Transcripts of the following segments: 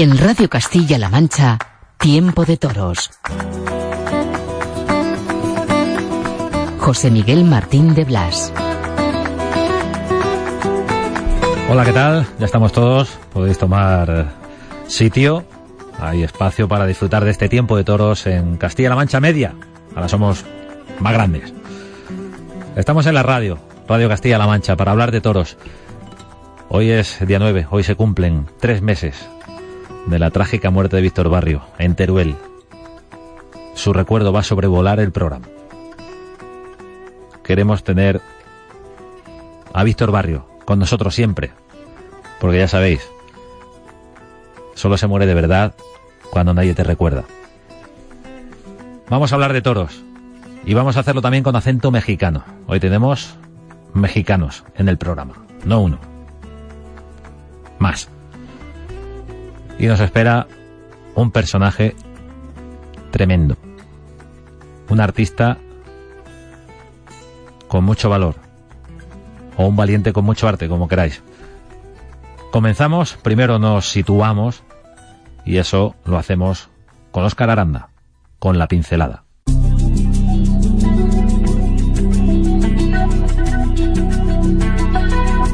En Radio Castilla-La Mancha, Tiempo de Toros. José Miguel Martín de Blas. Hola, ¿qué tal? Ya estamos todos. Podéis tomar sitio. Hay espacio para disfrutar de este tiempo de toros en Castilla-La Mancha Media. Ahora somos más grandes. Estamos en la radio, Radio Castilla-La Mancha, para hablar de toros. Hoy es día 9, hoy se cumplen tres meses de la trágica muerte de Víctor Barrio en Teruel. Su recuerdo va a sobrevolar el programa. Queremos tener a Víctor Barrio con nosotros siempre, porque ya sabéis, solo se muere de verdad cuando nadie te recuerda. Vamos a hablar de toros y vamos a hacerlo también con acento mexicano. Hoy tenemos mexicanos en el programa, no uno, más. Y nos espera un personaje tremendo, un artista con mucho valor, o un valiente con mucho arte, como queráis. Comenzamos, primero nos situamos, y eso lo hacemos con Oscar Aranda, con la pincelada.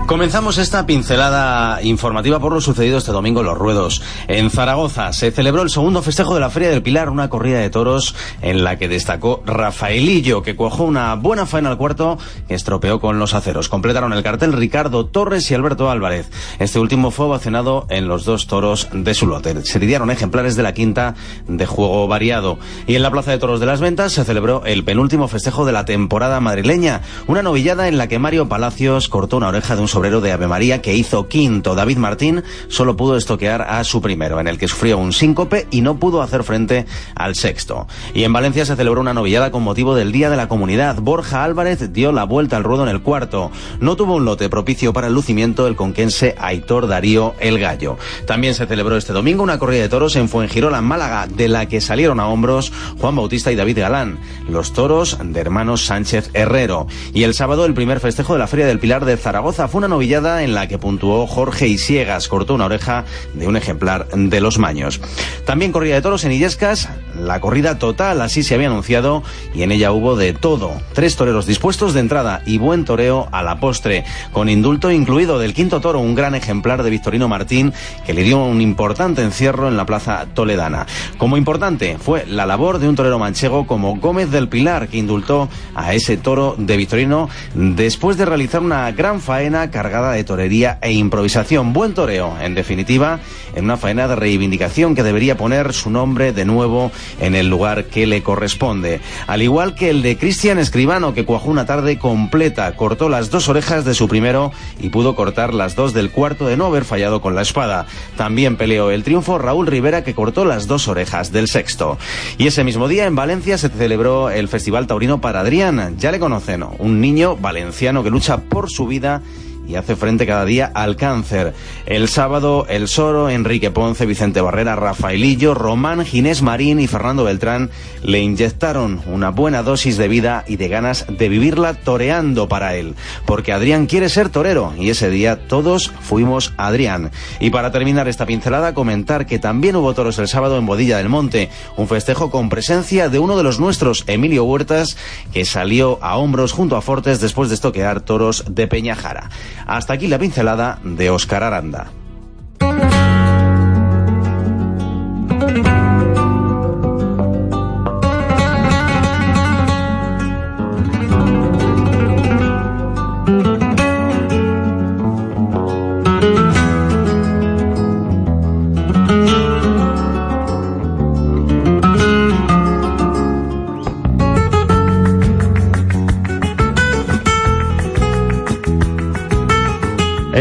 Comenzamos esta pincelada informativa por lo sucedido este domingo en Los Ruedos. En Zaragoza se celebró el segundo festejo de la Feria del Pilar, una corrida de toros en la que destacó Rafaelillo, que cuajó una buena faena al cuarto que estropeó con los aceros. Completaron el cartel Ricardo Torres y Alberto Álvarez. Este último fue ovacionado en los dos toros de su lote. Se lidiaron ejemplares de la quinta de juego variado. Y en la Plaza de Toros de las Ventas se celebró el penúltimo festejo de la temporada madrileña, una novillada en la que Mario Palacios cortó una oreja de un sobrero de Ave María que hizo quinto. David Martín solo pudo estoquear a su primero, en el que sufrió un síncope y no pudo hacer frente al sexto. Y en Valencia se celebró una novillada con motivo del Día de la Comunidad. Borja Álvarez dio la vuelta al ruedo en el cuarto. No tuvo un lote propicio para el lucimiento el conquense Aitor Darío El Gallo. También se celebró este domingo una corrida de toros en Fuengirola, Málaga, de la que salieron a hombros Juan Bautista y David Galán, los toros de hermanos Sánchez Herrero. Y el sábado el primer festejo de la Feria del Pilar de Zaragoza fue una novillada en la que puntuó Jorge Isiegas, cortó una oreja de un ejemplar de los Maños. También corrida de toros en Illescas, la corrida total, así se había anunciado, y en ella hubo de todo. Tres toreros dispuestos de entrada y buen toreo a la postre, con indulto incluido del quinto toro, un gran ejemplar de Victorino Martín, que le dio un importante encierro en la plaza toledana. Como importante fue la labor de un torero manchego como Gómez del Pilar, que indultó a ese toro de Victorino después de realizar una gran faena cargada de torería e improvisación. Buen toreo, en definitiva, en una faena de reivindicación que debería poner su nombre de nuevo en el lugar que le corresponde. Al igual que el de Cristian Escribano, que cuajó una tarde completa, cortó las dos orejas de su primero y pudo cortar las dos del cuarto de no haber fallado con la espada. También peleó el triunfo Raúl Rivera, que cortó las dos orejas del sexto. Y ese mismo día en Valencia se celebró el Festival Taurino para Adrián. Ya le conocen, un niño valenciano que lucha por su vida y hace frente cada día al cáncer. El sábado, El Soro, Enrique Ponce, Vicente Barrera, Rafaelillo, Román, Ginés Marín y Fernando Beltrán le inyectaron una buena dosis de vida y de ganas de vivirla toreando para él. Porque Adrián quiere ser torero y ese día todos fuimos Adrián. Y para terminar esta pincelada, comentar que también hubo toros el sábado en Bodilla del Monte, un festejo con presencia de uno de los nuestros, Emilio Huertas, que salió a hombros junto a Fortes después de estoquear toros de Peñajara. Hasta aquí la pincelada de Oscar Aranda.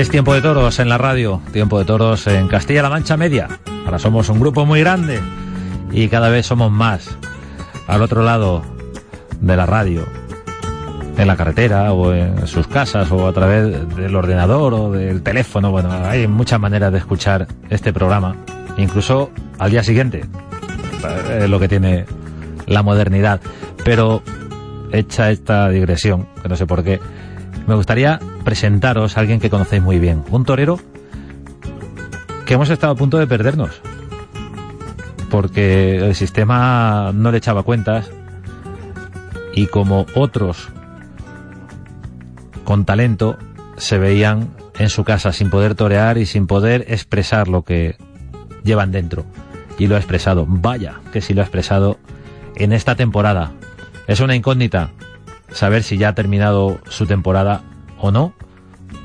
Es tiempo de toros en la radio, tiempo de toros en Castilla-La Mancha Media. Ahora somos un grupo muy grande y cada vez somos más. Al otro lado de la radio, en la carretera o en sus casas o a través del ordenador o del teléfono. Bueno, hay muchas maneras de escuchar este programa, incluso al día siguiente, es lo que tiene la modernidad. Pero hecha esta digresión, que no sé por qué, me gustaría presentaros a alguien que conocéis muy bien, un torero que hemos estado a punto de perdernos, porque el sistema no le echaba cuentas y como otros con talento se veían en su casa sin poder torear y sin poder expresar lo que llevan dentro. Y lo ha expresado. Vaya, que sí lo ha expresado en esta temporada. Es una incógnita saber si ya ha terminado su temporada o no,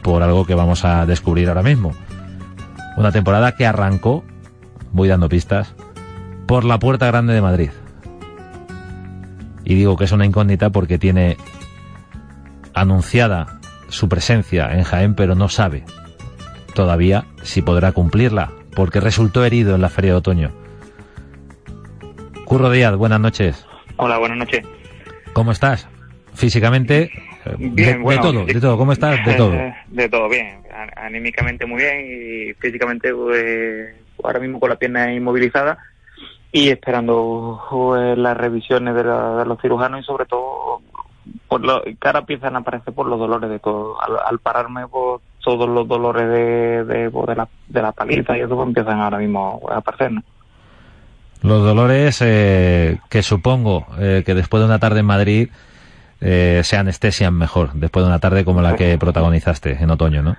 por algo que vamos a descubrir ahora mismo. Una temporada que arrancó, voy dando pistas, por la Puerta Grande de Madrid. Y digo que es una incógnita porque tiene anunciada su presencia en Jaén, pero no sabe todavía si podrá cumplirla, porque resultó herido en la Feria de Otoño. Curro Díaz, buenas noches. Hola, buenas noches. ¿Cómo estás? Físicamente, eh, bien, de, todo, de todo. ¿Cómo estás? De todo. De todo, bien. Anímicamente muy bien y físicamente pues, ahora mismo con la pierna inmovilizada y esperando pues, las revisiones de, los cirujanos y sobre todo por lo, que ahora empiezan a aparecer por los dolores de todo. Al, pararme por todos los dolores de, de, pues, de, la, de la paliza y eso pues, empiezan ahora mismo a aparecer. Los dolores eh, que supongo eh, que después de una tarde en Madrid eh, se anestesian mejor, después de una tarde como la que protagonizaste en otoño, ¿no?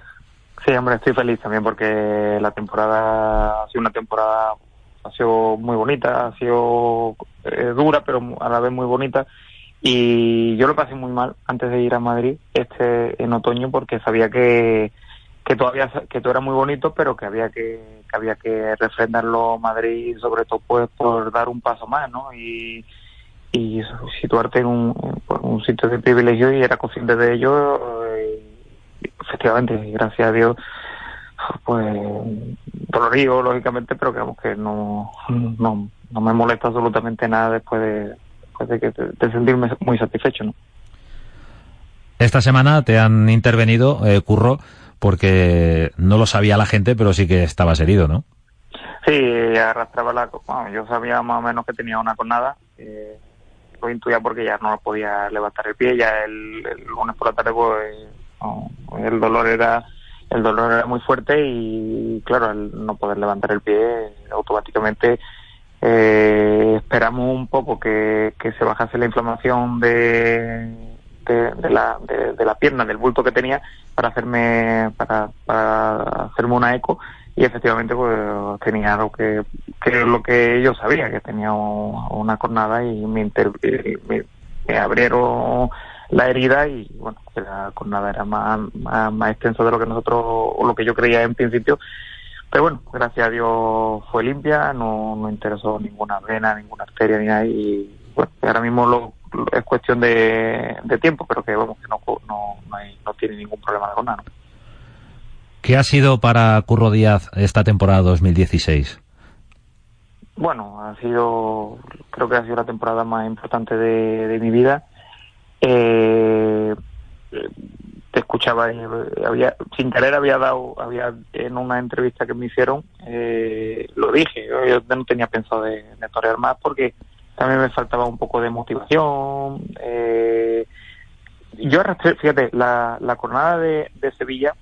Sí, hombre, estoy feliz también porque la temporada ha sido una temporada ha sido muy bonita, ha sido eh, dura, pero a la vez muy bonita. Y yo lo pasé muy mal antes de ir a Madrid este en otoño porque sabía que, que todavía que todo era muy bonito, pero que había que, que había que refrendarlo Madrid, sobre todo pues por dar un paso más, ¿no? Y, y situarte en un, un sitio de privilegio y era consciente de ello. Eh, efectivamente, gracias a Dios pues dolorido lógicamente pero digamos que no, no, no me molesta absolutamente nada después de, de, que, de sentirme muy satisfecho ¿no? esta semana te han intervenido eh, Curro porque no lo sabía la gente pero sí que estabas herido ¿no? Sí, arrastraba la bueno, yo sabía más o menos que tenía una cornada eh, lo intuía porque ya no podía levantar el pie ya el, el lunes por la tarde pues, el dolor era el dolor era muy fuerte y claro, al no poder levantar el pie, automáticamente eh, esperamos un poco que, que, se bajase la inflamación de, de, la, de, la pierna, del bulto que tenía, para hacerme, para, para hacerme una eco y efectivamente pues tenía lo que, que lo que yo sabía, que tenía una cornada y me, me, me abrieron la herida y bueno, la jornada era más, más, extenso de lo que nosotros, o lo que yo creía en principio. Pero bueno, gracias a Dios fue limpia, no, no interesó ninguna vena, ninguna arteria ni nada y bueno, ahora mismo lo, es cuestión de, tiempo, pero que vamos, que no, no, no, hay, no tiene ningún problema de nada. ¿Qué ha sido para Curro Díaz esta temporada 2016? Bueno, ha sido, creo que ha sido la temporada más importante de, mi vida eh, te escuchaba había sin querer había dado había en una entrevista que me hicieron eh, lo dije yo, no tenía pensado de, de, torear más porque también me faltaba un poco de motivación eh, yo arrastré fíjate la, la jornada de Sevilla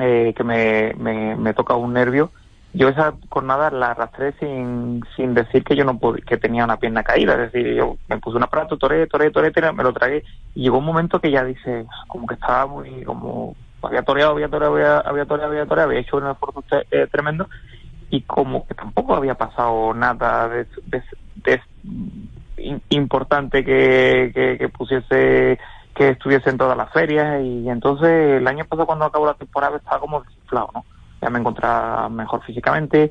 eh, que me, me, me toca un nervio yo esa jornada la arrastré sin, sin decir que yo no podía, que tenía una pierna caída, es decir, yo me puse un aparato, toré, toré, toré, me lo tragué y llegó un momento que ya dice, como que estaba muy, como había toreado, había toreado, había, había toreado, había toreado, había hecho un esfuerzo eh, tremendo y como que tampoco había pasado nada de, de, importante que, que, que pusiese que estuviese en todas las ferias y entonces el año pasado cuando acabó la temporada estaba como desinflado, ¿no? ya me encontraba mejor físicamente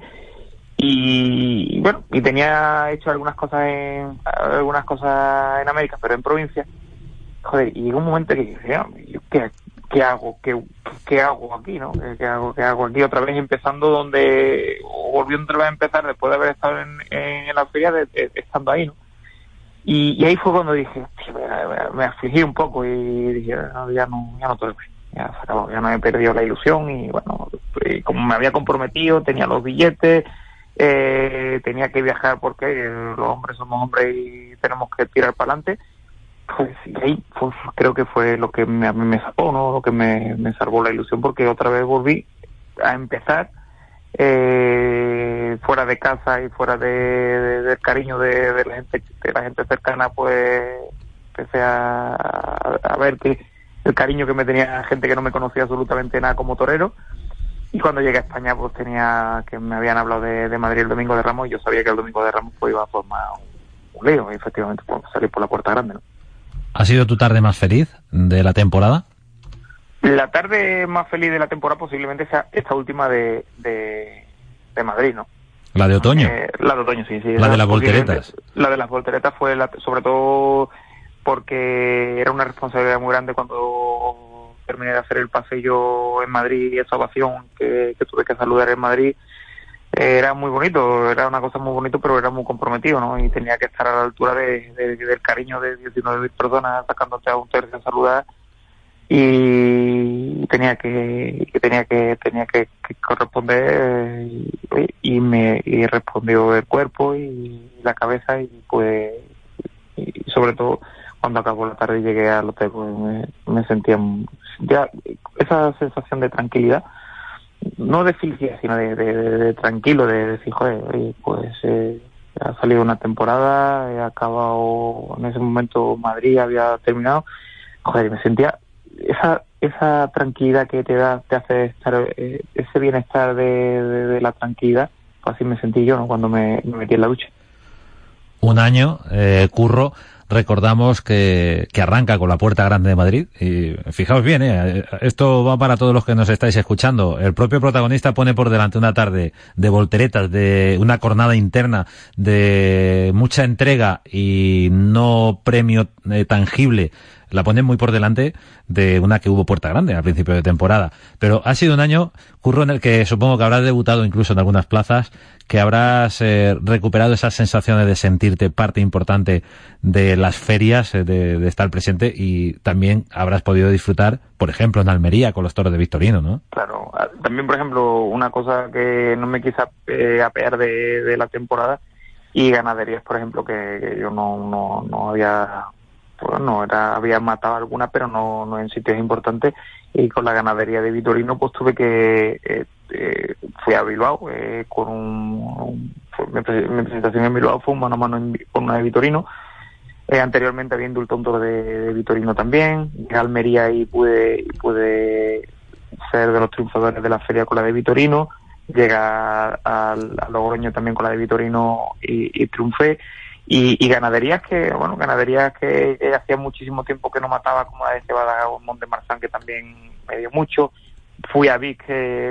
y, bueno y tenía hecho algunas cosas en algunas cosas en América pero en provincia. Joder y llegó un momento que dije ¿qué, qué hago qué, qué hago aquí no ¿Qué, hago qué hago aquí otra vez empezando donde volviendo otra vez a empezar después de haber estado en, en, la feria de, estando ahí no y, ahí fue cuando dije me, afligí un poco y dije ya no ya no todo ya se acabó, ya no he perdido la ilusión y bueno, como me había comprometido, tenía los billetes, eh, tenía que viajar porque los hombres somos hombres y tenemos que tirar para adelante, pues ahí pues, creo que fue lo que me, me sacó, ¿no? Lo que me, me salvó la ilusión porque otra vez volví a empezar eh, fuera de casa y fuera de, del cariño de, la gente de la gente cercana pues empecé a, a, ver que el cariño que me tenía gente que no me conocía absolutamente nada como torero y cuando llegué a España pues tenía que me habían hablado de, Madrid el domingo de Ramos y yo sabía que el domingo de Ramos pues iba a formar un, lío y efectivamente pues salir por la puerta grande ¿no? ¿Ha sido tu tarde más feliz de la temporada? La tarde más feliz de la temporada posiblemente sea esta última de, de, Madrid, ¿no? La de otoño. Eh, la de otoño, sí, sí. La de las volteretas. La de las volteretas fue la, sobre todo porque era una responsabilidad muy grande cuando terminé de hacer el paseo en Madrid y esa ovación que, tuve que saludar en Madrid. era muy bonito, era una cosa muy bonito, pero era muy comprometido, ¿no? Y tenía que estar a la altura de, del cariño de 19.000 personas sacándote a un tercio a saludar y tenía que, tenía que tenía que, corresponder y, me y respondió el cuerpo y la cabeza y pues y sobre todo cuando acabó la tarde y llegué al hotel pues me, sentía ya esa sensación de tranquilidad no de felicidad sino de, tranquilo de decir joder pues eh, ha salido una temporada he acabado en ese momento Madrid había terminado joder me sentía esa, esa tranquilidad que te da, te hace estar, eh, ese bienestar de, la tranquilidad, pues así me sentí yo ¿no? cuando me, metí en la ducha. Un año, eh, curro, recordamos que, que, arranca con la Puerta Grande de Madrid. Y fijaos bien, eh, esto va para todos los que nos estáis escuchando. El propio protagonista pone por delante una tarde de volteretas, de una jornada interna, de mucha entrega y no premio eh, tangible la ponen muy por delante de una que hubo Puerta Grande al principio de temporada. Pero ha sido un año, curro, en el que supongo que habrás debutado incluso en algunas plazas, que habrás eh, recuperado esas sensaciones de sentirte parte importante de las ferias, eh, de, estar presente y también habrás podido disfrutar, por ejemplo, en Almería con los toros de Victorino, ¿no? Claro, ah, también, por ejemplo, una cosa que no me quise eh, apear de, la temporada y ganaderías, por ejemplo, que, yo no, no, no había pues no era había matado alguna pero no, en sitios importantes. Y con la ganadería de Vitorino pues tuve que eh, eh, fui a Bilbao eh, con un, mi, presentación en Bilbao fue un mano a mano con una de Vitorino. Anteriormente había indultado un toro de, Vitorino también. En Almería y pude pude ser de los triunfadores de la feria con la de Vitorino. Llega al, a Logroño también con la de Vitorino y, y triunfé y, ganaderías que, bueno, ganaderías que, hacía muchísimo tiempo que no mataba, como la de Cebada Monte Marzán, que también me dio mucho. Fui a Vic,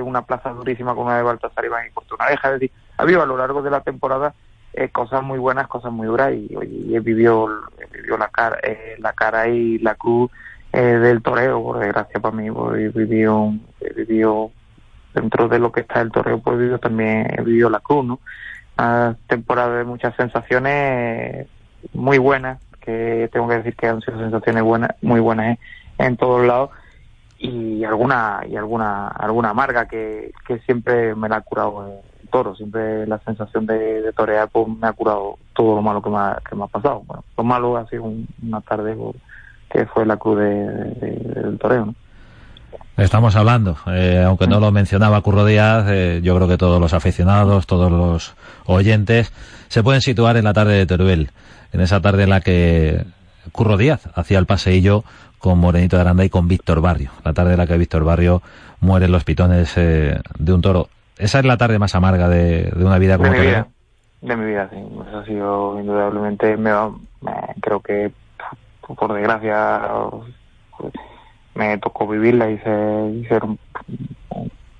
una plaza durísima con una de Baltasar Iván y Oreja. Es decir, ha habido a lo largo de la temporada eh, cosas muy buenas, cosas muy duras y, he vivido, vivió la, cara, eh, la cara y la cruz eh, del toreo, por desgracia para mí, he vivido, he vivido dentro de lo que está el toreo, pues he vivido también, he vivido la cruz, ¿no? Una temporada de muchas sensaciones muy buenas, que tengo que decir que han sido sensaciones buenas, muy buenas en todos lados y alguna y alguna alguna amarga que, que siempre me la ha curado el toro, siempre la sensación de, torear pues, me ha curado todo lo malo que me ha, que me ha pasado. Bueno, lo malo ha sido una tarde que fue la cruz del toreo. ¿no? Estamos hablando, eh, aunque no lo mencionaba Curro Díaz, eh, yo creo que todos los aficionados, todos los oyentes se pueden situar en la tarde de Teruel, en esa tarde en la que Curro Díaz hacía el paseillo con Morenito de Aranda y con Víctor Barrio, la tarde en la que Víctor Barrio muere en los pitones eh, de un toro. Esa es la tarde más amarga de, una vida como de mi vida, de mi vida, sí. Eso ha sido indudablemente, me, creo que por desgracia me tocó vivirla y ser, un,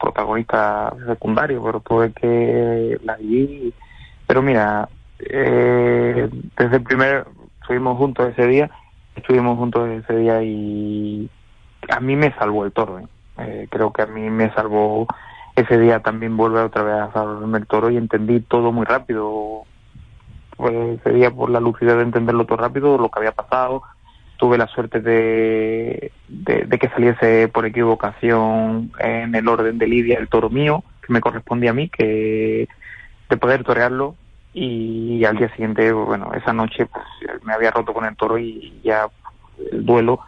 protagonista secundario, pero tuve que la viví. Pero mira, eh, desde el primer, estuvimos juntos ese día, estuvimos juntos ese día y a mí me salvó el toro. ¿eh? Eh, creo que a mí me salvó ese día también vuelve otra vez a salvarme el toro y entendí todo muy rápido. Pues ese día por la lucidez de entenderlo todo rápido, lo que había pasado, tuve la suerte de, de, que saliese por equivocación en el orden de Lidia el toro mío, que me correspondía a mí, que de poder torearlo. Y al día siguiente, bueno, esa noche pues, me había roto con el toro y ya el duelo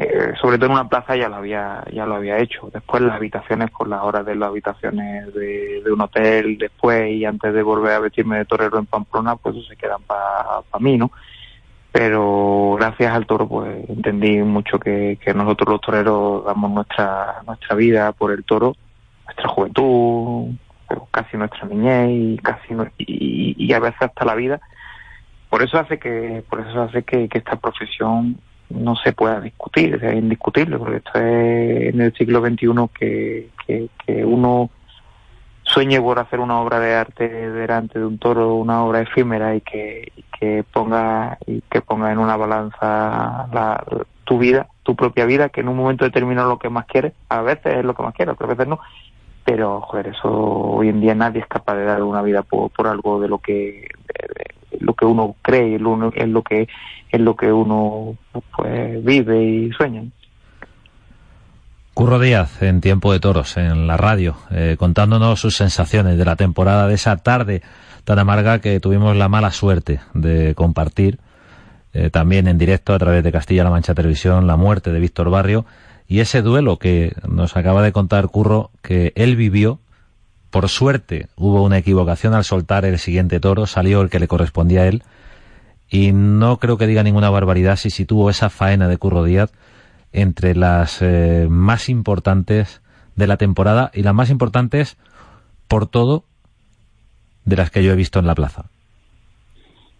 eh, sobre todo en una plaza ya lo había ya lo había hecho. Después las habitaciones por las horas de las habitaciones de, un hotel después y antes de volver a vestirme de torero en Pamplona pues eso se quedan para mí no pero gracias al toro pues entendí mucho que, que nosotros los toreros damos nuestra nuestra vida por el toro nuestra juventud casi nuestra niñez y casi y, y, a veces hasta la vida. Por eso hace que por eso hace que esta profesión no se pueda discutir, es indiscutible, porque esto es en el siglo XXI que, que, uno sueñe por hacer una obra de arte delante de un toro, una obra efímera y que, que ponga y que ponga en una balanza la, tu vida, tu propia vida, que en un momento determinado lo que más quieres, a veces es lo que más quieres, otras veces no, pero joder, eso hoy en día nadie es capaz de dar una vida por, por algo de lo que lo que uno cree, es lo que es lo que uno pues vive y sueña. Curro Díaz, en Tiempo de Toros, en la radio, eh, contándonos sus sensaciones de la temporada de esa tarde tan amarga que tuvimos la mala suerte de compartir eh, también en directo a través de Castilla-La Mancha Televisión la muerte de Víctor Barrio y ese duelo que nos acaba de contar Curro que él vivió. Por suerte hubo una equivocación al soltar el siguiente toro, salió el que le correspondía a él y no creo que diga ninguna barbaridad si sitúo esa faena de Curro Díaz entre las eh, más importantes de la temporada y las más importantes por todo de las que yo he visto en la plaza.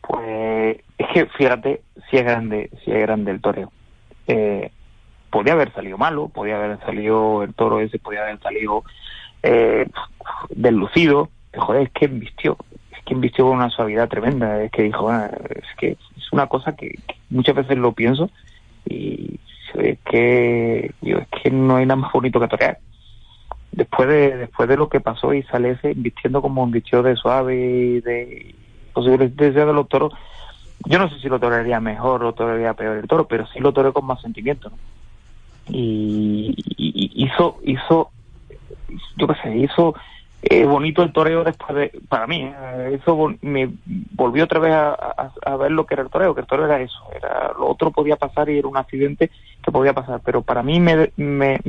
Pues es que fíjate si es grande, si es grande el toreo. Eh, podía haber salido malo, podía haber salido el toro ese, podía haber salido eh, deslucido, joder, es que vistió, que invistió con una suavidad tremenda, es que dijo, bueno, es que es una cosa que, muchas veces lo pienso y es que, es que no hay nada más bonito que torear. Después de, después de lo que pasó y sale ese vistiendo como un vistió de suave de posiblemente de los toros, yo no sé si lo torearía mejor o torearía peor el toro, pero sí lo toré con más sentimiento, Y, y hizo, hizo, yo qué sé, hizo eh, bonito el toreo después de, para mí, eh, eso me volvió otra vez a, ver lo que era el toreo, que el toreo era eso, era lo otro podía pasar y era un accidente que podía pasar, pero para mí me, me,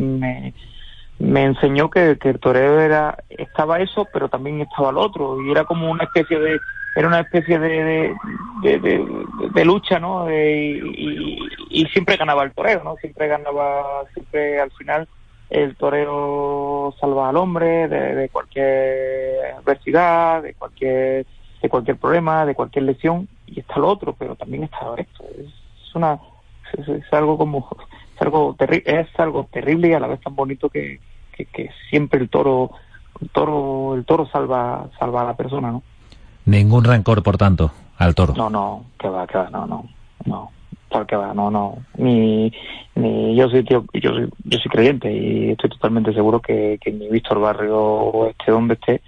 me, enseñó que, el toreo era, estaba eso, pero también estaba lo otro, y era como una especie de, era una especie de, de, lucha, ¿no? y, y siempre ganaba el toreo, ¿no? Siempre ganaba, siempre al final el torero salva al hombre de, cualquier adversidad, de cualquier de cualquier problema, de cualquier lesión y está lo otro, pero también está esto. Es una es, algo como es algo terrible, es algo terrible y a la vez tan bonito que, que, siempre el toro el toro el toro salva salva a la persona, ¿no? Ningún rencor, por tanto, al toro. No, no, que va, que va, no, no, no porque va, no, no, ni, ni yo soy tío, yo soy, yo soy creyente y estoy totalmente seguro que, que ni Víctor Barrio esté donde esté,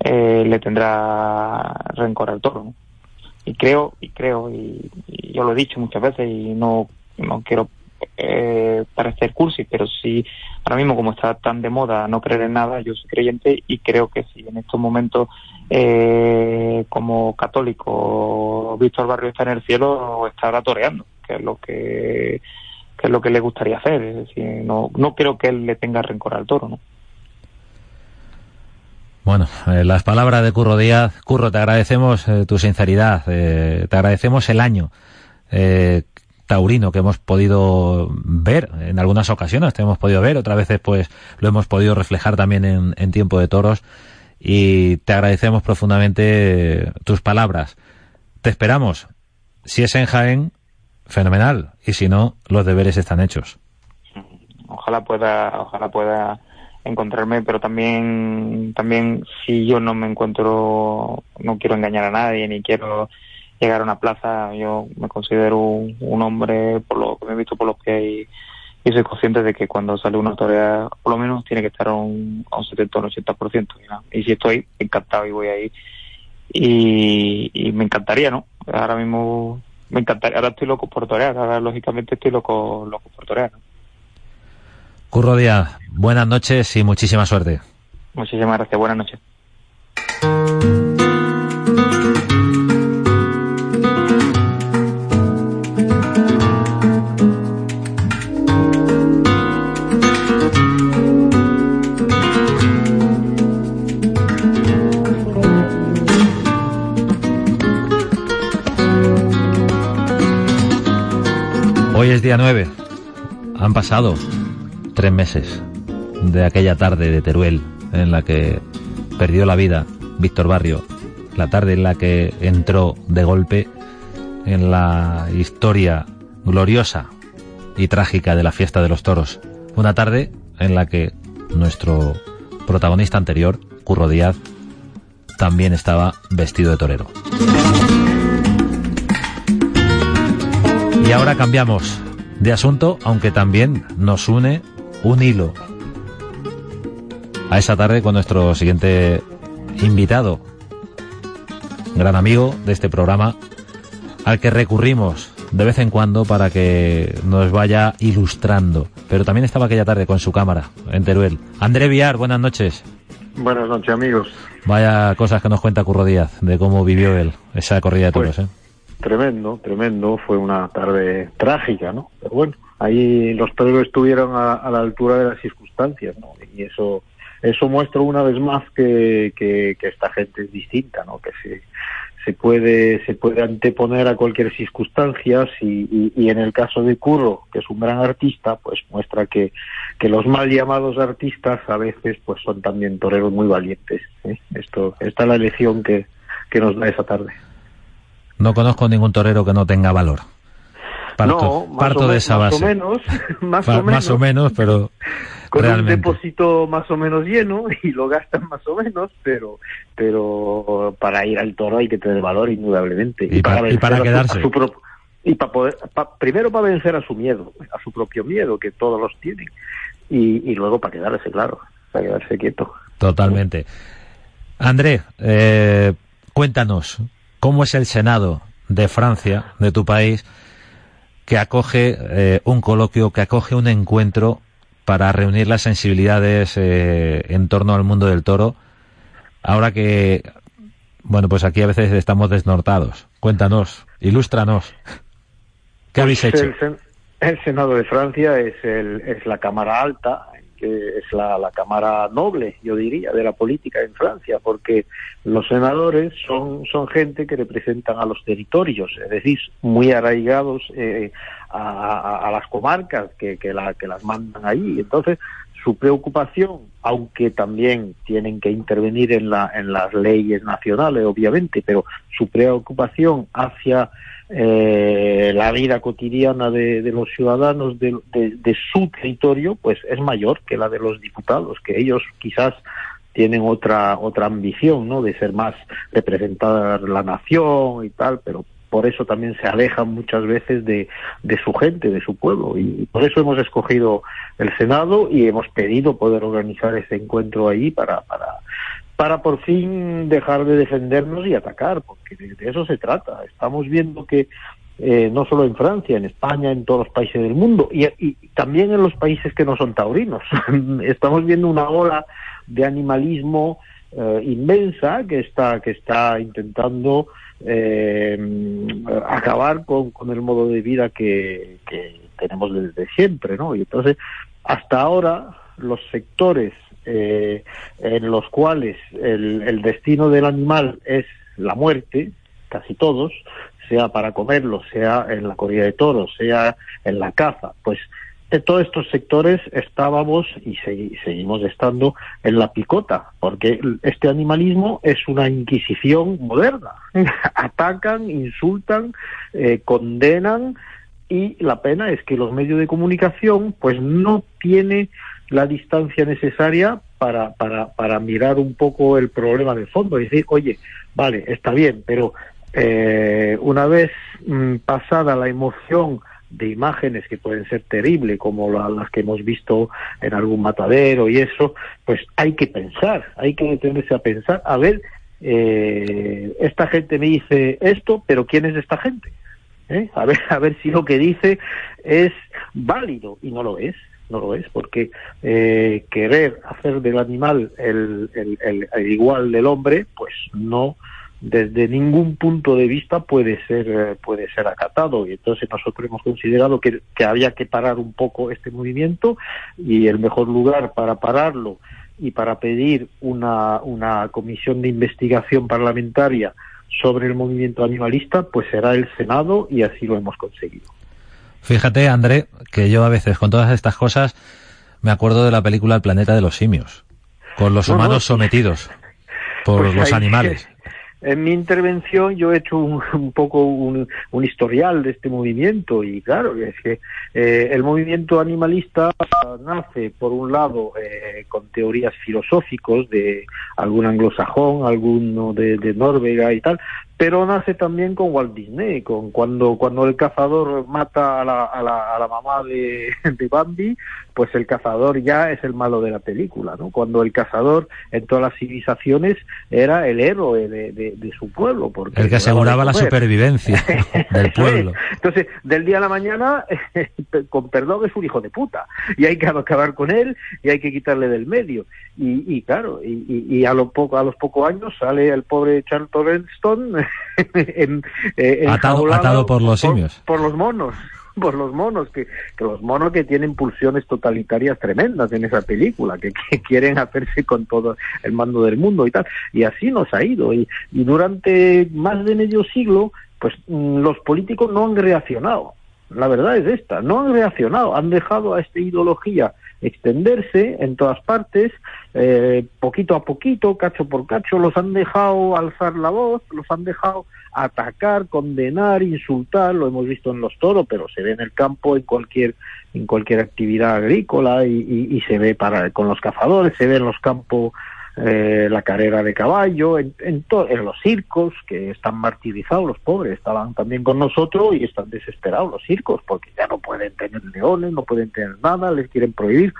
eh, le tendrá rencor al toro. Y creo, y creo, y, yo lo he dicho muchas veces y no, no quiero eh, parecer cursi, pero sí, ahora mismo como está tan de moda no creer en nada, yo soy creyente y creo que si en estos momentos eh, como católico Víctor Barrio está en el cielo, estará toreando que es lo que, es lo que le gustaría hacer. Es decir, no, no creo que él le tenga rencor al toro, ¿no? Bueno, eh, las palabras de Curro Díaz. Curro, te agradecemos eh, tu sinceridad, eh, te agradecemos el año taurino que hemos podido ver en algunas ocasiones, te hemos podido ver, otras veces pues lo hemos podido reflejar también en tiempo de toros y te agradecemos profundamente tus palabras. Te esperamos, si es en Jaén, fenomenal. Y si no, los deberes están hechos. Ojalá pueda, ojalá pueda encontrarme, pero también, también si yo no me encuentro, no quiero engañar a nadie ni quiero llegar a una plaza. Yo me considero un, hombre por lo que me he visto por los pies y, soy consciente de que cuando sale una autoridad, por lo menos tiene que estar a un, a un 70 o un 80%. Y, y si estoy, encantado y voy ahí. Y, y me encantaría, ¿no? Ahora mismo me encantaría, ahora estoy loco por torear, ahora lógicamente estoy loco, loco por torear. Curro Díaz, buenas noches y muchísima suerte. Muchísimas gracias, buenas noches. Es día 9. Han pasado tres meses de aquella tarde de Teruel en la que perdió la vida Víctor Barrio, la tarde en la que entró de golpe en la historia gloriosa y trágica de la fiesta de los toros. Una tarde en la que nuestro protagonista anterior, Curro Díaz, también estaba vestido de torero. Y ahora cambiamos de asunto, aunque también nos une un hilo a esa tarde con nuestro siguiente invitado, gran amigo de este programa, al que recurrimos de vez en cuando para que nos vaya ilustrando. Pero también estaba aquella tarde con su cámara en Teruel. André Villar, buenas noches. Buenas noches, amigos. Vaya cosas que nos cuenta Curro Díaz de cómo vivió él esa corrida de toros. Pues, ¿eh? Tremendo, tremendo. Fue una tarde trágica, ¿no? Pero bueno, ahí los toreros estuvieron a, la altura de las circunstancias, ¿no? Y eso eso muestra una vez más que, que, esta gente es distinta, ¿no? Que se, se puede se puede anteponer a cualquier circunstancia y, y, y, en el caso de Curro, que es un gran artista, pues muestra que, que los mal llamados artistas a veces pues son también toreros muy valientes. ¿eh? Esto esta es la lección que, que nos da esa tarde. No conozco ningún torero que no tenga valor. Parto, no, parto de esa más base. O menos, más, o menos, más o menos, pero con realmente. un depósito más o menos lleno y lo gastan más o menos, pero pero para ir al toro hay que tener valor indudablemente y, para, y para a su- quedarse. a su pro- y para poder pa- primero para vencer a su miedo, a su propio miedo que todos los tienen y, y luego para quedarse claro, para quedarse quieto. Totalmente. André, eh, cuéntanos, ¿cómo es el Senado de Francia, de tu país, que acoge eh, un coloquio, que acoge un encuentro para reunir las sensibilidades eh, en torno al mundo del toro? Ahora que, bueno, pues aquí a veces estamos desnortados. Cuéntanos, ilústranos. ¿Qué habéis Pues hecho? El, sen- el Senado de Francia es, el, es la Cámara Alta, que es la, la Cámara Noble, yo diría, de la política en Francia, porque los senadores son, son gente que representan a los territorios, es decir, muy arraigados eh, a, a- las comarcas que, que, la, que las mandan ahí. Entonces, su preocupación, aunque también tienen que intervenir en, la, en las leyes nacionales, obviamente, pero su preocupación hacia eh, la vida cotidiana de, los ciudadanos de, de- su territorio, pues es mayor que la de los diputados, que ellos quizás tienen otra otra ambición, ¿no? De ser más representar la nación y tal, pero por eso también se alejan muchas veces de, de su gente, de su pueblo, y por eso hemos escogido el Senado y hemos pedido poder organizar ese encuentro ahí para, para, para por fin dejar de defendernos y atacar, porque de, eso se trata. Estamos viendo que eh, no solo en Francia, en España, en todos los países del mundo y, y también en los países que no son taurinos. Estamos viendo una ola de animalismo eh, inmensa que está que está intentando eh, acabar con, con el modo de vida que, que tenemos desde siempre, ¿no? Y entonces hasta ahora los sectores eh, en los cuales el, el destino del animal es la muerte, casi todos, sea para comerlo, sea en la corrida de toros, sea en la caza, pues en todos estos sectores estábamos y segui- seguimos estando en la picota, porque este animalismo es una inquisición moderna. Atacan, insultan, eh, condenan y la pena es que los medios de comunicación pues no tiene la distancia necesaria para, para, para mirar un poco el problema de fondo y decir, oye, vale, está bien, pero eh, una vez mm, pasada la emoción de imágenes que pueden ser terribles, como la- las que hemos visto en algún matadero y eso, pues hay que pensar, hay que detenerse a pensar, a ver, eh, esta gente me dice esto, pero ¿quién es esta gente? ¿Eh? A ver, a ver si lo que dice es válido y no lo es, no lo es, porque eh, querer hacer del animal el, el, el- el igual del hombre, pues no desde ningún punto de vista puede ser eh, puede ser acatado y entonces nosotros hemos considerado que, que había que parar un poco este movimiento y el mejor lugar para pararlo y para pedir una, una comisión de investigación parlamentaria sobre el movimiento animalista pues será el Senado y así lo hemos conseguido. Fíjate, André, que yo a veces con todas estas cosas me acuerdo de la película El planeta de los simios, con los humanos sometidos por Pues los ahí- animales. En mi intervención yo he hecho un, un poco un, un historial de este movimiento y claro, es que eh, el movimiento animalista nace por un lado eh, con teorías filosóficos de algún anglosajón, alguno de, de Noruega y tal, pero nace también con Walt Disney, con cuando cuando el cazador mata a la, a la, a la mamá de, de Bambi, pues el cazador ya es el malo de la película, ¿no? Cuando el cazador en todas las civilizaciones era el héroe de, de- de su pueblo, porque El que aseguraba la supervivencia del pueblo. es. Entonces, del día a la mañana, con perdón, es un hijo de puta. Y hay que acabar con él y hay que quitarle del medio. Y, y claro, y, a, lo poco, a los pocos años sale el pobre Charlton Heston en, eh, atado por los simios. Por, los monos. Por los monos, que, los monos que tienen pulsiones totalitarias tremendas en esa película, que, quieren hacerse con todo el mando del mundo y tal. Y así nos ha ido. Y, y durante más de medio siglo, pues mm, los políticos no han reaccionado. La verdad es esta, no han reaccionado, han dejado a esta ideología extenderse en todas partes, eh, poquito a poquito, cacho por cacho, los han dejado alzar la voz, los han dejado atacar, condenar, insultar, lo hemos visto en los toros, pero se ve en el campo, en cualquier en cualquier actividad agrícola y, se ve para con los cazadores, se ve en los campos eh, la carrera de caballo, en, en, en los circos, que están martirizados los pobres, estaban también con nosotros y están desesperados los circos, porque ya no pueden tener leones, no pueden tener nada, les quieren prohibir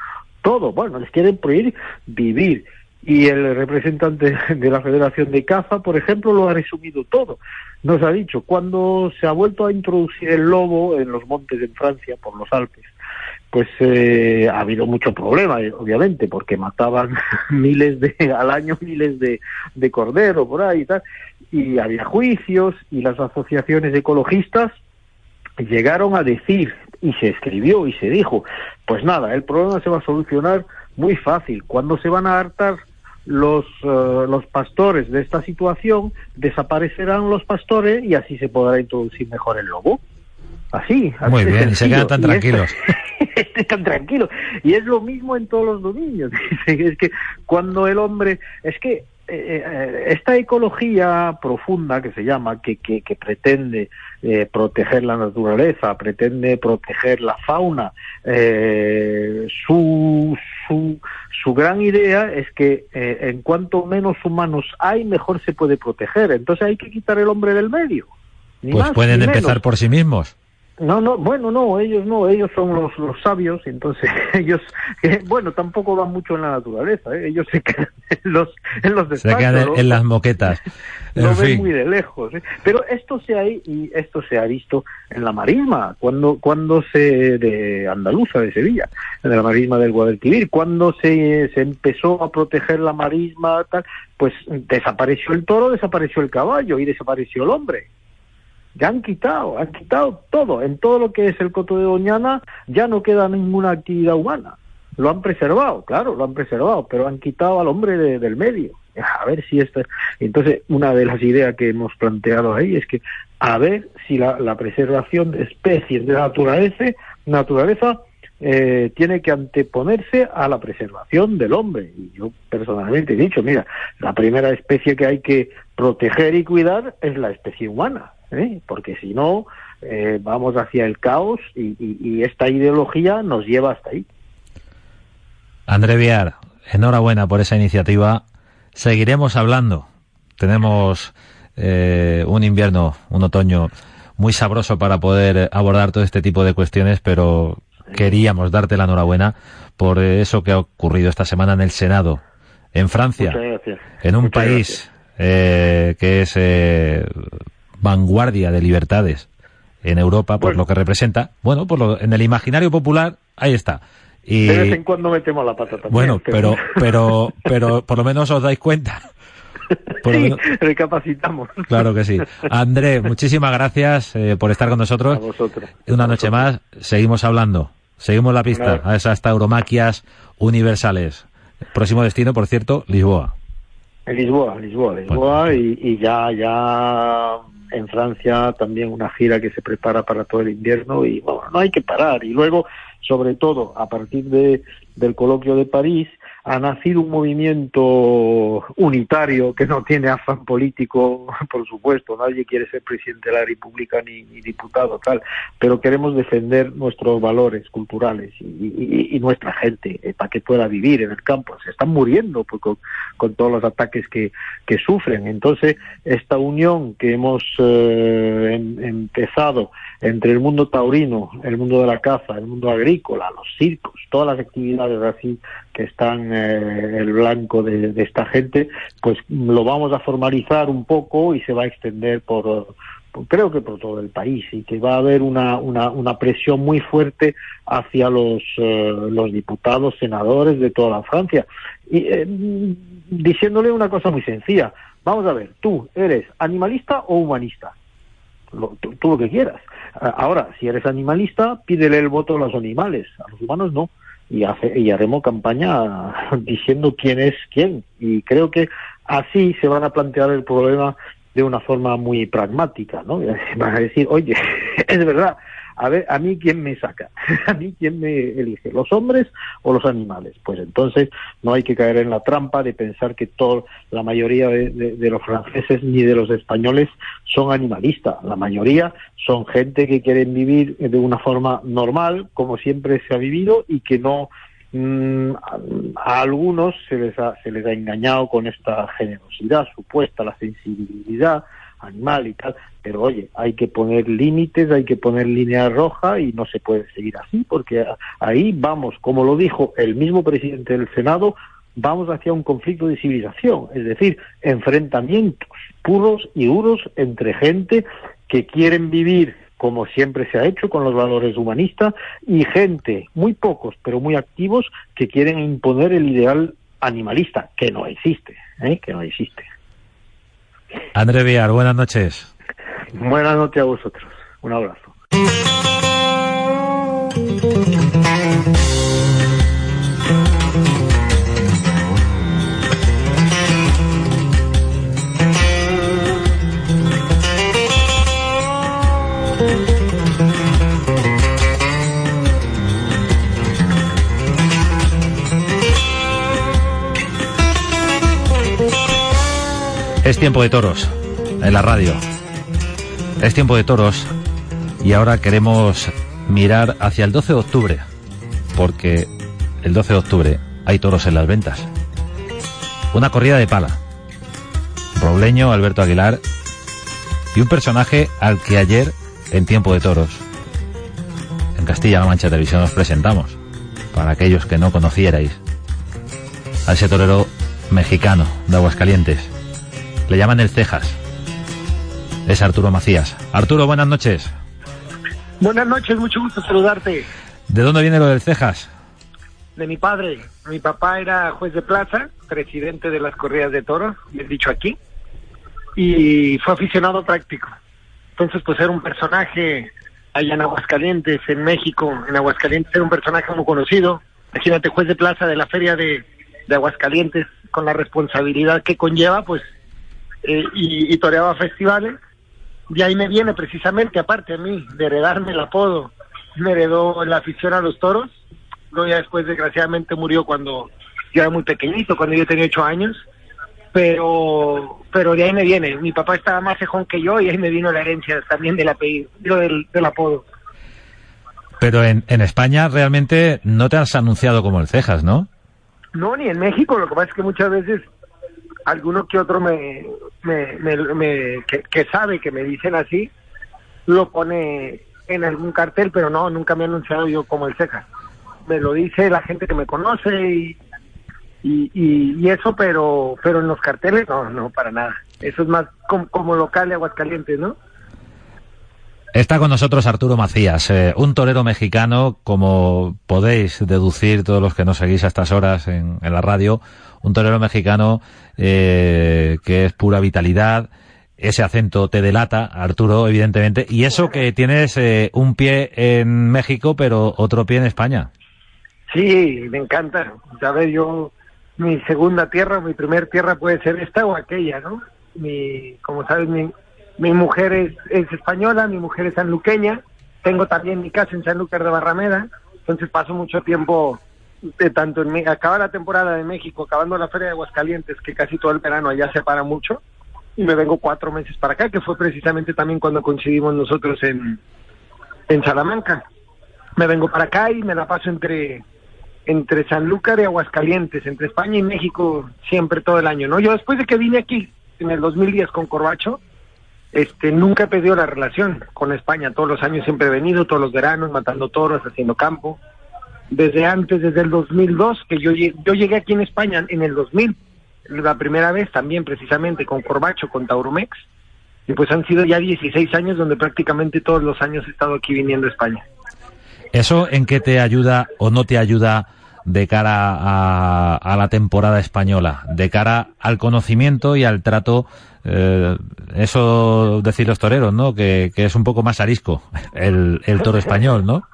todo, bueno, les quieren prohibir vivir. Y el representante de la Federación de Caza, por ejemplo, lo ha resumido todo. Nos ha dicho, cuando se ha vuelto a introducir el lobo en los montes en Francia, por los Alpes, pues eh, ha habido mucho problema, eh, obviamente, porque mataban miles de, al año miles de, de corderos por ahí y tal, y había juicios y las asociaciones ecologistas llegaron a decir, y se escribió y se dijo, pues nada, el problema se va a solucionar muy fácil. Cuando se van a hartar los, eh, los pastores de esta situación, desaparecerán los pastores y así se podrá introducir mejor el lobo. Así. así Muy bien, se quedan tan tranquilos. están tranquilos. Y es lo mismo en todos los dominios. es que cuando el hombre, es que eh, eh, esta ecología profunda que se llama, que, que, que pretende eh, proteger la naturaleza, pretende proteger la fauna, eh, su, su, su gran idea es que eh, en cuanto menos humanos hay, mejor se puede proteger. Entonces hay que quitar el hombre del medio. Ni Pues más, pueden empezar menos. por sí mismos. No, no, bueno, no, ellos no, ellos son los, los sabios, y entonces ellos, eh, bueno, tampoco van mucho en la naturaleza, ¿eh? ellos se quedan en los, en los Se despachos, quedan en, las moquetas. lo En ven fin. muy de lejos. ¿eh? Pero esto se ha y esto se ha visto en la marisma, cuando cuando se de andaluza de Sevilla, en la marisma del Guadalquivir, cuando se, se empezó a proteger la marisma tal, pues desapareció el toro, desapareció el caballo y desapareció el hombre. Ya han quitado, han quitado todo. En todo lo que es el coto de Doñana ya no queda ninguna actividad humana. Lo han preservado, claro, lo han preservado, pero han quitado al hombre de- del medio. A ver si esto. Entonces, una de las ideas que hemos planteado ahí es que a ver si la, preservación de especies de naturaleza, naturaleza eh, tiene que anteponerse a la preservación del hombre. Y yo personalmente he dicho, mira, la primera especie que hay que proteger y cuidar es la especie humana, ¿eh? porque si no, eh, vamos hacia el caos y, y- y esta ideología nos lleva hasta ahí. André Viar, enhorabuena por esa iniciativa. Seguiremos hablando. Tenemos eh, un invierno, un otoño muy sabroso para poder abordar todo este tipo de cuestiones, pero queríamos darte la enhorabuena por eso que ha ocurrido esta semana en el Senado, en Francia, en un Muchas país eh, que es eh, vanguardia de libertades en Europa, por Bueno. lo que representa. Bueno, por lo, en el imaginario popular, ahí está. Y, De vez en cuando metemos la pata también. bueno, pero, pero, pero por lo menos os dais cuenta. Por sí, menos- recapacitamos. claro que sí. André, muchísimas gracias eh, por estar con A nosotros. vosotros. Una A noche vosotros. más, seguimos hablando. Seguimos la pista a esas tauromaquias universales. Próximo destino, por cierto, Lisboa. Lisboa, Lisboa, Lisboa y, y ya, ya en Francia también una gira que se prepara para todo el invierno y bueno, no hay que parar. Y luego, sobre todo, a partir de, del coloquio de París, ha nacido un movimiento unitario que no tiene afán político, por supuesto, nadie quiere ser presidente de la República ni, diputado, tal, pero queremos defender nuestros valores culturales y, nuestra gente eh, para que pueda vivir en el campo. Se están muriendo con, todos los ataques que, sufren. Entonces, esta unión que hemos eh, empezado entre el mundo taurino, el mundo de la caza, el mundo agrícola, los circos, todas las actividades así que están eh, el blanco de, esta gente, pues lo vamos a formalizar un poco y se va a extender por, creo que por todo el país y que va a haber una, una, una presión muy fuerte hacia los, eh, los diputados, senadores de toda la Francia. Y eh, diciéndole una cosa muy sencilla, vamos a ver, tú eres animalista o humanista, tú lo que quieras. Ahora, si eres animalista, pídele el voto a los animales, a los humanos no y, hace, y haremos campaña diciendo quién es quién. Y creo que así se van a plantear el problema de una forma muy pragmática, ¿no? Van a decir, oye, es verdad, a ver, ¿a mí quién me saca? ¿A mí quién me elige? ¿Los hombres o los animales? Pues entonces no hay que caer en la trampa de pensar que todo, la mayoría de, los franceses ni de los españoles son animalistas. La mayoría son gente que quieren vivir de una forma normal, como siempre se ha vivido, y que no mm, a, algunos se les, ha, se les ha engañado con esta generosidad supuesta, la sensibilidad animal y tal, pero oye, hay que poner límites, hay que poner línea roja y no se puede seguir así, porque ahí vamos, como lo dijo el mismo presidente del Senado, vamos hacia un conflicto de civilización, es decir, enfrentamientos puros y duros entre gente que quieren vivir como siempre se ha hecho con los valores humanistas, y gente, muy pocos, pero muy activos, que quieren imponer el ideal animalista, que no existe, ¿eh? que no existe. André Villar, buenas noches. Buenas noches a vosotros. Un abrazo. Es tiempo de toros en la radio. Es tiempo de toros y ahora queremos mirar hacia el 12 de octubre, porque el 12 de octubre hay toros en las ventas. Una corrida de pala. Robleño, Alberto Aguilar y un personaje al que ayer, en tiempo de toros, en Castilla-La Mancha Televisión nos presentamos, para aquellos que no conocierais, a ese torero mexicano de Aguascalientes le llaman el Cejas. Es Arturo Macías. Arturo, buenas noches. Buenas noches, mucho gusto saludarte. ¿De dónde viene lo del Cejas? De mi padre. Mi papá era juez de plaza, presidente de las corridas de toros, he dicho aquí, y fue aficionado práctico. Entonces, pues era un personaje allá en Aguascalientes, en México, en Aguascalientes era un personaje muy conocido. Imagínate, juez de plaza de la feria de, de Aguascalientes, con la responsabilidad que conlleva, pues eh, y, toreaba festivales. De ahí me viene precisamente, aparte a mí, de heredarme el apodo, me heredó la afición a los toros. Luego ya después, desgraciadamente, murió cuando yo era muy pequeñito, cuando yo tenía ocho años. Pero, pero de ahí me viene. Mi papá estaba más cejón que yo y ahí me vino la herencia también del apellido, del, del apodo. Pero en, en España realmente no te has anunciado como el Cejas, ¿no? No, ni en México. Lo que pasa es que muchas veces alguno que otro me, me, que, sabe que me dicen así, lo pone en algún cartel, pero no, nunca me he anunciado yo como el ceja. Me lo dice la gente que me conoce y, y, eso, pero pero en los carteles no, no, para nada. Eso es más como, local de Aguascalientes, ¿no? Está con nosotros Arturo Macías, eh, un torero mexicano, como podéis deducir todos los que nos seguís a estas horas en la radio, un torero mexicano eh, que es pura vitalidad, ese acento te delata, Arturo, evidentemente, y eso que tienes eh, un pie en México, pero otro pie en España. Sí, me encanta. Sabes, yo, mi segunda tierra, mi primer tierra puede ser esta o aquella, ¿no? Mi, como sabes, mi, Mi mujer es, es española, mi mujer es sanluqueña, tengo también mi casa en Sanlúcar de Barrameda, entonces paso mucho tiempo de tanto en acaba la temporada de México, acabando la feria de Aguascalientes, que casi todo el verano allá se para mucho, y me vengo cuatro meses para acá, que fue precisamente también cuando coincidimos nosotros en, en Salamanca. Me vengo para acá y me la paso entre entre Sanlúcar y Aguascalientes, entre España y México, siempre todo el año, ¿no? Yo después de que vine aquí en el 2010 con Corbacho, este, nunca he perdido la relación con España. Todos los años siempre he venido, todos los veranos, matando toros, haciendo campo. Desde antes, desde el 2002, que yo, yo llegué aquí en España en el 2000, la primera vez también precisamente con Corbacho, con Taurumex. Y pues han sido ya 16 años donde prácticamente todos los años he estado aquí viniendo a España. ¿Eso en qué te ayuda o no te ayuda de cara a, la temporada española, de cara al conocimiento y al trato, eh, eso decir los toreros, ¿no? Que, es un poco más arisco el, el toro español, ¿no?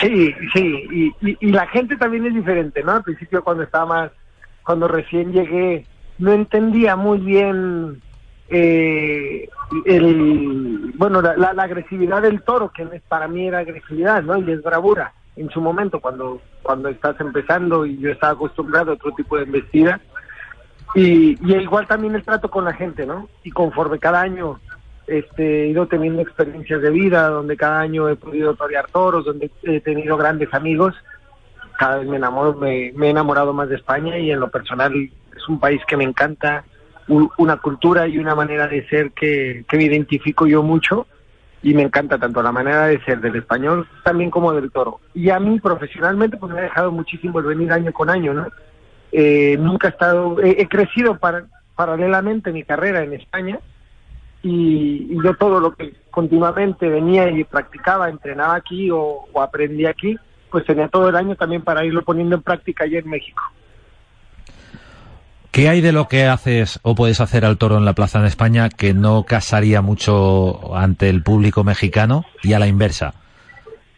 Sí, sí, y, y, la gente también es diferente, ¿no? Al principio cuando estaba más, cuando recién llegué, no entendía muy bien eh, el, bueno, la, la, agresividad del toro, que para mí era agresividad, ¿no? Y es bravura en su momento cuando cuando estás empezando y yo estaba acostumbrado a otro tipo de embestida y, y igual también el trato con la gente no y conforme cada año este he ido teniendo experiencias de vida donde cada año he podido torear toros donde he tenido grandes amigos cada vez me enamoro me, me he enamorado más de España y en lo personal es un país que me encanta una cultura y una manera de ser que, que me identifico yo mucho y me encanta tanto la manera de ser del español también como del toro. Y a mí profesionalmente pues me ha dejado muchísimo el venir año con año, ¿no? Eh, nunca he estado, he, crecido para, paralelamente mi carrera en España y, yo todo lo que continuamente venía y practicaba, entrenaba aquí o, o aprendí aquí, pues tenía todo el año también para irlo poniendo en práctica allá en México. ¿Qué hay de lo que haces o puedes hacer al toro en la plaza en España que no casaría mucho ante el público mexicano y a la inversa?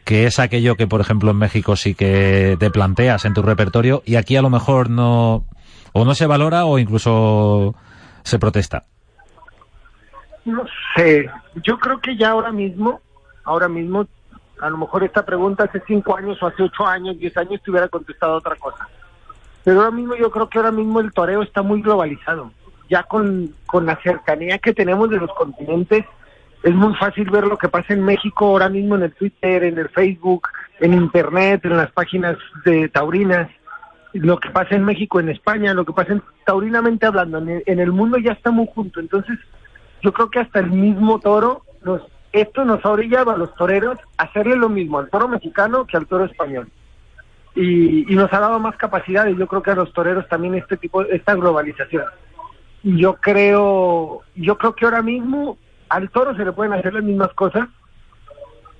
Que es aquello que, por ejemplo, en México sí que te planteas en tu repertorio y aquí a lo mejor no, o no se valora o incluso se protesta. No sé, yo creo que ya ahora mismo, ahora mismo, a lo mejor esta pregunta hace cinco años o hace ocho años, diez años te hubiera contestado otra cosa pero ahora mismo yo creo que ahora mismo el toreo está muy globalizado. Ya con, con la cercanía que tenemos de los continentes, es muy fácil ver lo que pasa en México ahora mismo en el Twitter, en el Facebook, en Internet, en las páginas de taurinas, lo que pasa en México, en España, lo que pasa en, taurinamente hablando, en el, mundo ya está muy junto. Entonces, yo creo que hasta el mismo toro, nos, esto nos ha orillado a los toreros a hacerle lo mismo al toro mexicano que al toro español y, nos ha dado más capacidades. Yo creo que a los toreros también este tipo, esta globalización. Y yo creo, yo creo que ahora mismo al toro se le pueden hacer las mismas cosas,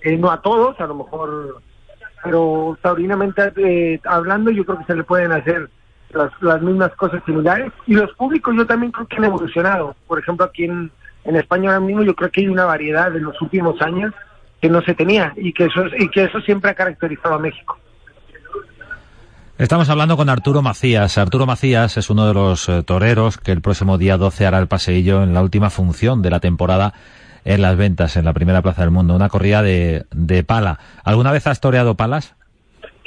eh, no a todos, a lo mejor, pero taurinamente eh, hablando, yo creo que se le pueden hacer las, las mismas cosas similares. Y los públicos yo también creo que han evolucionado. Por ejemplo, aquí en, en España ahora mismo yo creo que hay una variedad en los últimos años que no se tenía y que eso, y que eso siempre ha caracterizado a México. Estamos hablando con Arturo Macías. Arturo Macías es uno de los eh, toreros que el próximo día 12 hará el paseillo en la última función de la temporada en las ventas, en la primera plaza del mundo, una corrida de, de pala. ¿Alguna vez has toreado palas?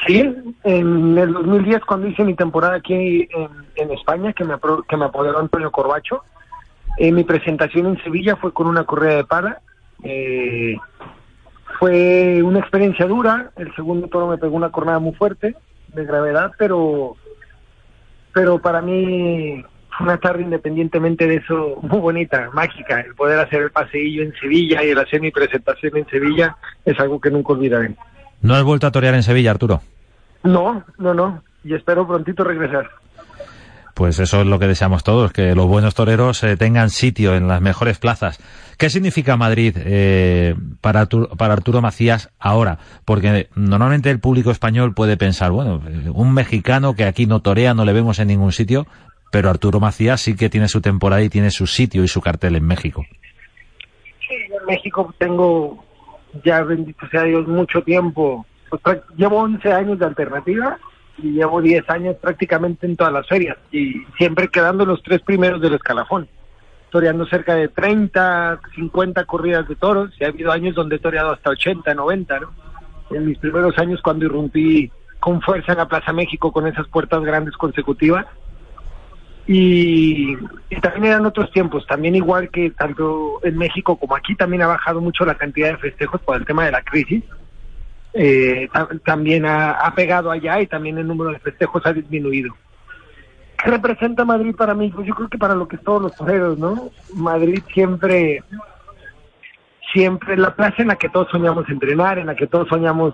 Sí, en el 2010 cuando hice mi temporada aquí en, España, que me, que me apoderó Antonio Corbacho, eh, mi presentación en Sevilla fue con una corrida de pala. Eh, fue una experiencia dura, el segundo toro me pegó una cornada muy fuerte, de gravedad, pero, pero para mí fue una tarde independientemente de eso muy bonita, mágica. El poder hacer el paseillo en Sevilla y el hacer mi presentación en Sevilla es algo que nunca olvidaré. ¿No has vuelto a torear en Sevilla, Arturo? No, no, no. Y espero prontito regresar. Pues eso es lo que deseamos todos, que los buenos toreros eh, tengan sitio en las mejores plazas. ¿Qué significa Madrid eh, para, Arturo, para Arturo Macías ahora? Porque normalmente el público español puede pensar, bueno, un mexicano que aquí no torea, no le vemos en ningún sitio, pero Arturo Macías sí que tiene su temporada y tiene su sitio y su cartel en México. Sí, en México tengo ya, bendito sea Dios, mucho tiempo. Llevo 11 años de alternativa y llevo 10 años prácticamente en todas las ferias y siempre quedando los tres primeros del escalafón. toreando cerca de 30, 50 corridas de toros, y ha habido años donde he toreado hasta 80, 90, ¿no? En mis primeros años cuando irrumpí con fuerza en la Plaza México con esas puertas grandes consecutivas. Y, también eran otros tiempos, también igual que tanto en México como aquí también ha bajado mucho la cantidad de festejos por el tema de la crisis. Eh, también ha, ha, pegado allá y también el número de festejos ha disminuido. ¿Qué representa Madrid para mí? Pues yo creo que para lo que todos los toreros, ¿no? Madrid siempre, siempre la plaza en la que todos soñamos entrenar, en la que todos soñamos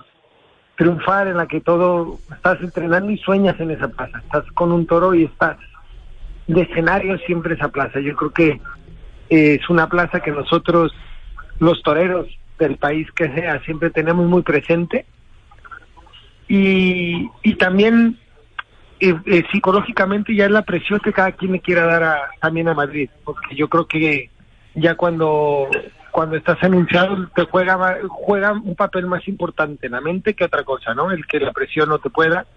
triunfar, en la que todo estás entrenando y sueñas en esa plaza. Estás con un toro y estás de escenario siempre esa plaza. Yo creo que eh, es una plaza que nosotros, los toreros del país que sea, siempre tenemos muy presente. Y, y también eh, eh, psicológicamente ya es la presión que cada quien le quiera dar a, también a Madrid, porque yo creo que ya cuando cuando estás anunciado te juega juega un papel más importante en la mente que otra cosa, ¿no? El que la presión no te pueda,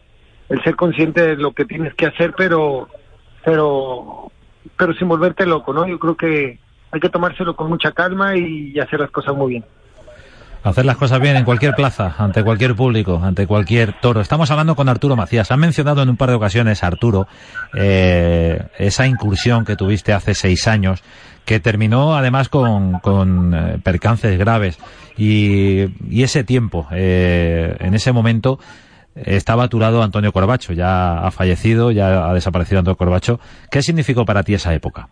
el ser consciente de lo que tienes que hacer, pero pero pero sin volverte loco, ¿no? Yo creo que hay que tomárselo con mucha calma y hacer las cosas muy bien hacer las cosas bien en cualquier plaza, ante cualquier público, ante cualquier toro. Estamos hablando con Arturo Macías. Han mencionado en un par de ocasiones, Arturo, eh, esa incursión que tuviste hace seis años, que terminó además con, con eh, percances graves. Y, ese tiempo, eh, en ese momento, estaba aturado Antonio Corbacho. Ya ha fallecido, ya ha desaparecido Antonio Corbacho. ¿Qué significó para ti esa época?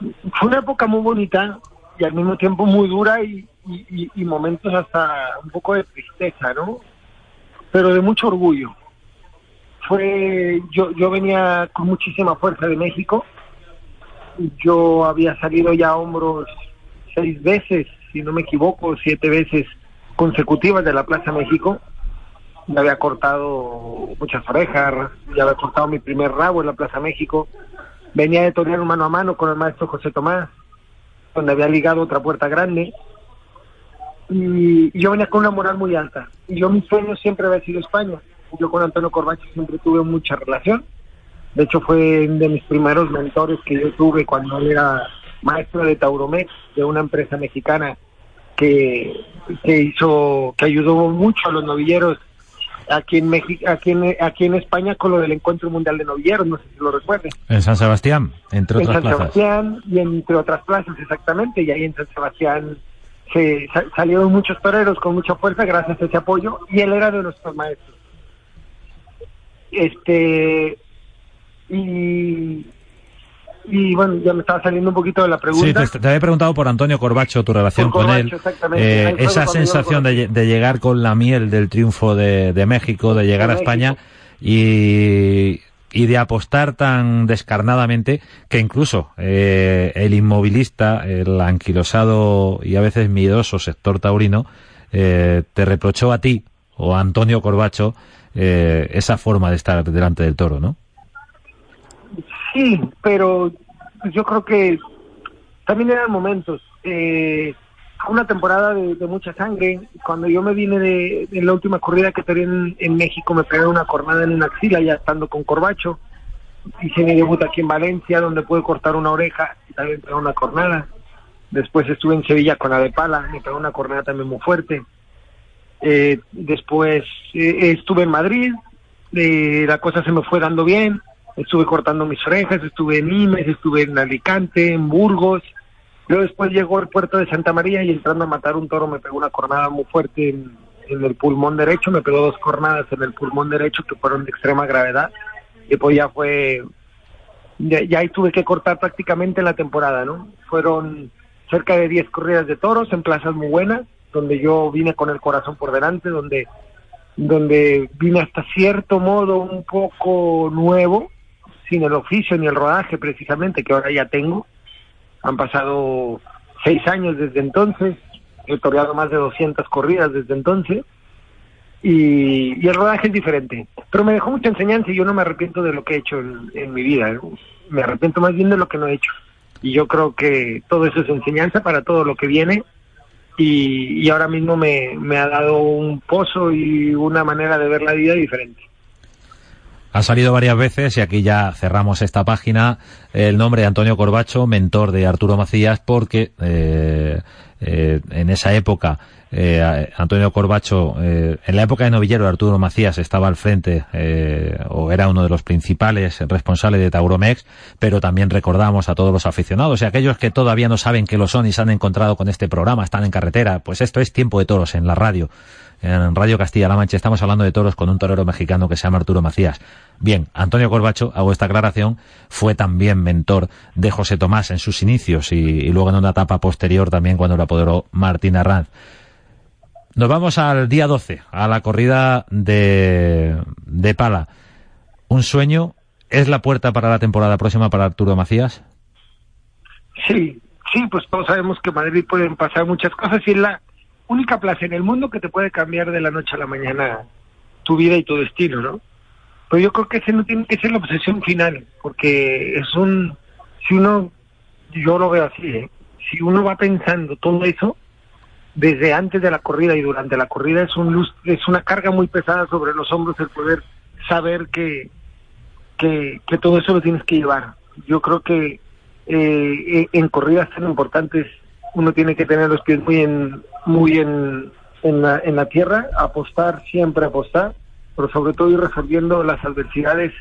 Fue una época muy bonita y al mismo tiempo muy dura y, y, momentos hasta un poco de tristeza, ¿no? Pero de mucho orgullo. Fue, yo, yo venía con muchísima fuerza de México. Yo había salido ya a hombros seis veces, si no me equivoco, siete veces consecutivas de la Plaza México. Ya había cortado muchas orejas, ya había cortado mi primer rabo en la Plaza México. Venía de torear mano a mano con el maestro José Tomás, donde había ligado otra puerta grande y yo venía con una moral muy alta. Y yo mi sueño siempre había sido España. Yo con Antonio Corbacho siempre tuve mucha relación. De hecho fue uno de mis primeros mentores que yo tuve cuando era maestro de Tauromex, de una empresa mexicana que, que hizo, que ayudó mucho a los novilleros aquí en México, aquí en, aquí en España con lo del Encuentro Mundial de Novilleros, no sé si lo recuerden. En San Sebastián, entre otras plazas. En San Sebastián y entre otras plazas, exactamente, y ahí en San Sebastián se salieron muchos toreros con mucha fuerza gracias a ese apoyo y él era de nuestros maestros. Este y y bueno, ya me estaba saliendo un poquito de la pregunta. Sí, te, había preguntado por Antonio Corbacho, tu relación con él. Eh, esa sensación de, de, llegar con la miel del triunfo de, de México, de llegar a España y y de apostar tan descarnadamente que incluso eh, el inmovilista, el anquilosado y a veces miedoso sector taurino, eh, te reprochó a ti o a Antonio Corbacho eh, esa forma de estar delante del toro, ¿no? Sí, pero yo creo que también eran momentos. Eh, una temporada de, mucha sangre. Cuando yo me vine de, la última corrida que tuve en, México, me pegaron una cornada en una axila, ya estando con Corbacho. Hice mi debut aquí en Valencia, donde pude cortar una oreja y también pegó una cornada. Después estuve en Sevilla con la de Pala, me pegó una cornada también muy fuerte. Eh, después eh, estuve en Madrid, eh, la cosa se me fue dando bien. Estuve cortando mis orejas, estuve en Nimes, estuve en Alicante, en Burgos yo después llegó al puerto de Santa María y entrando a matar un toro me pegó una cornada muy fuerte en, el pulmón derecho, me pegó dos cornadas en el pulmón derecho que fueron de extrema gravedad y pues ya fue, ya, ahí tuve que cortar prácticamente la temporada, ¿no? Fueron cerca de 10 corridas de toros en plazas muy buenas, donde yo vine con el corazón por delante, donde, donde vine hasta cierto modo un poco nuevo, sin el oficio ni el rodaje precisamente que ahora ya tengo han pasado seis años desde entonces, he toreado más de 200 corridas desde entonces y, el rodaje es diferente. Pero me dejó mucha enseñanza y yo no me arrepiento de lo que he hecho en, mi vida. Me arrepiento más bien de lo que no he hecho. Y yo creo que todo eso es enseñanza para todo lo que viene y, ahora mismo me ha dado un pozo y una manera de ver la vida diferente. Ha salido varias veces y aquí ya cerramos esta página. El nombre de Antonio Corbacho, mentor de Arturo Macías, porque eh, eh, en esa época eh, Antonio Corbacho, eh, en la época de novillero Arturo Macías estaba al frente eh, o era uno de los principales responsables de Tauromex, pero también recordamos a todos los aficionados y aquellos que todavía no saben que lo son y se han encontrado con este programa, están en carretera, pues esto es Tiempo de Toros en la radio en Radio Castilla-La Mancha. Estamos hablando de toros con un torero mexicano que se llama Arturo Macías. Bien, Antonio Corbacho, hago esta aclaración, fue también mentor de José Tomás en sus inicios y, luego en una etapa posterior también cuando lo apoderó Martín Arranz. Nos vamos al día 12, a la corrida de, de Pala. ¿Un sueño es la puerta para la temporada próxima para Arturo Macías? Sí, sí, pues todos sabemos que en Madrid pueden pasar muchas cosas y la única plaza en el mundo que te puede cambiar de la noche a la mañana tu vida y tu destino, ¿no? Pero yo creo que ese no tiene que ser la obsesión final, porque es un, si uno, yo lo veo así, ¿eh? si uno va pensando todo eso, desde antes de la corrida y durante la corrida es un es una carga muy pesada sobre los hombros el poder saber que, que, todo eso lo tienes que llevar. Yo creo que eh, en corridas tan importantes uno tiene que tener los pies muy en muy en, en, la, en la tierra, apostar, siempre apostar, pero sobre todo ir resolviendo las adversidades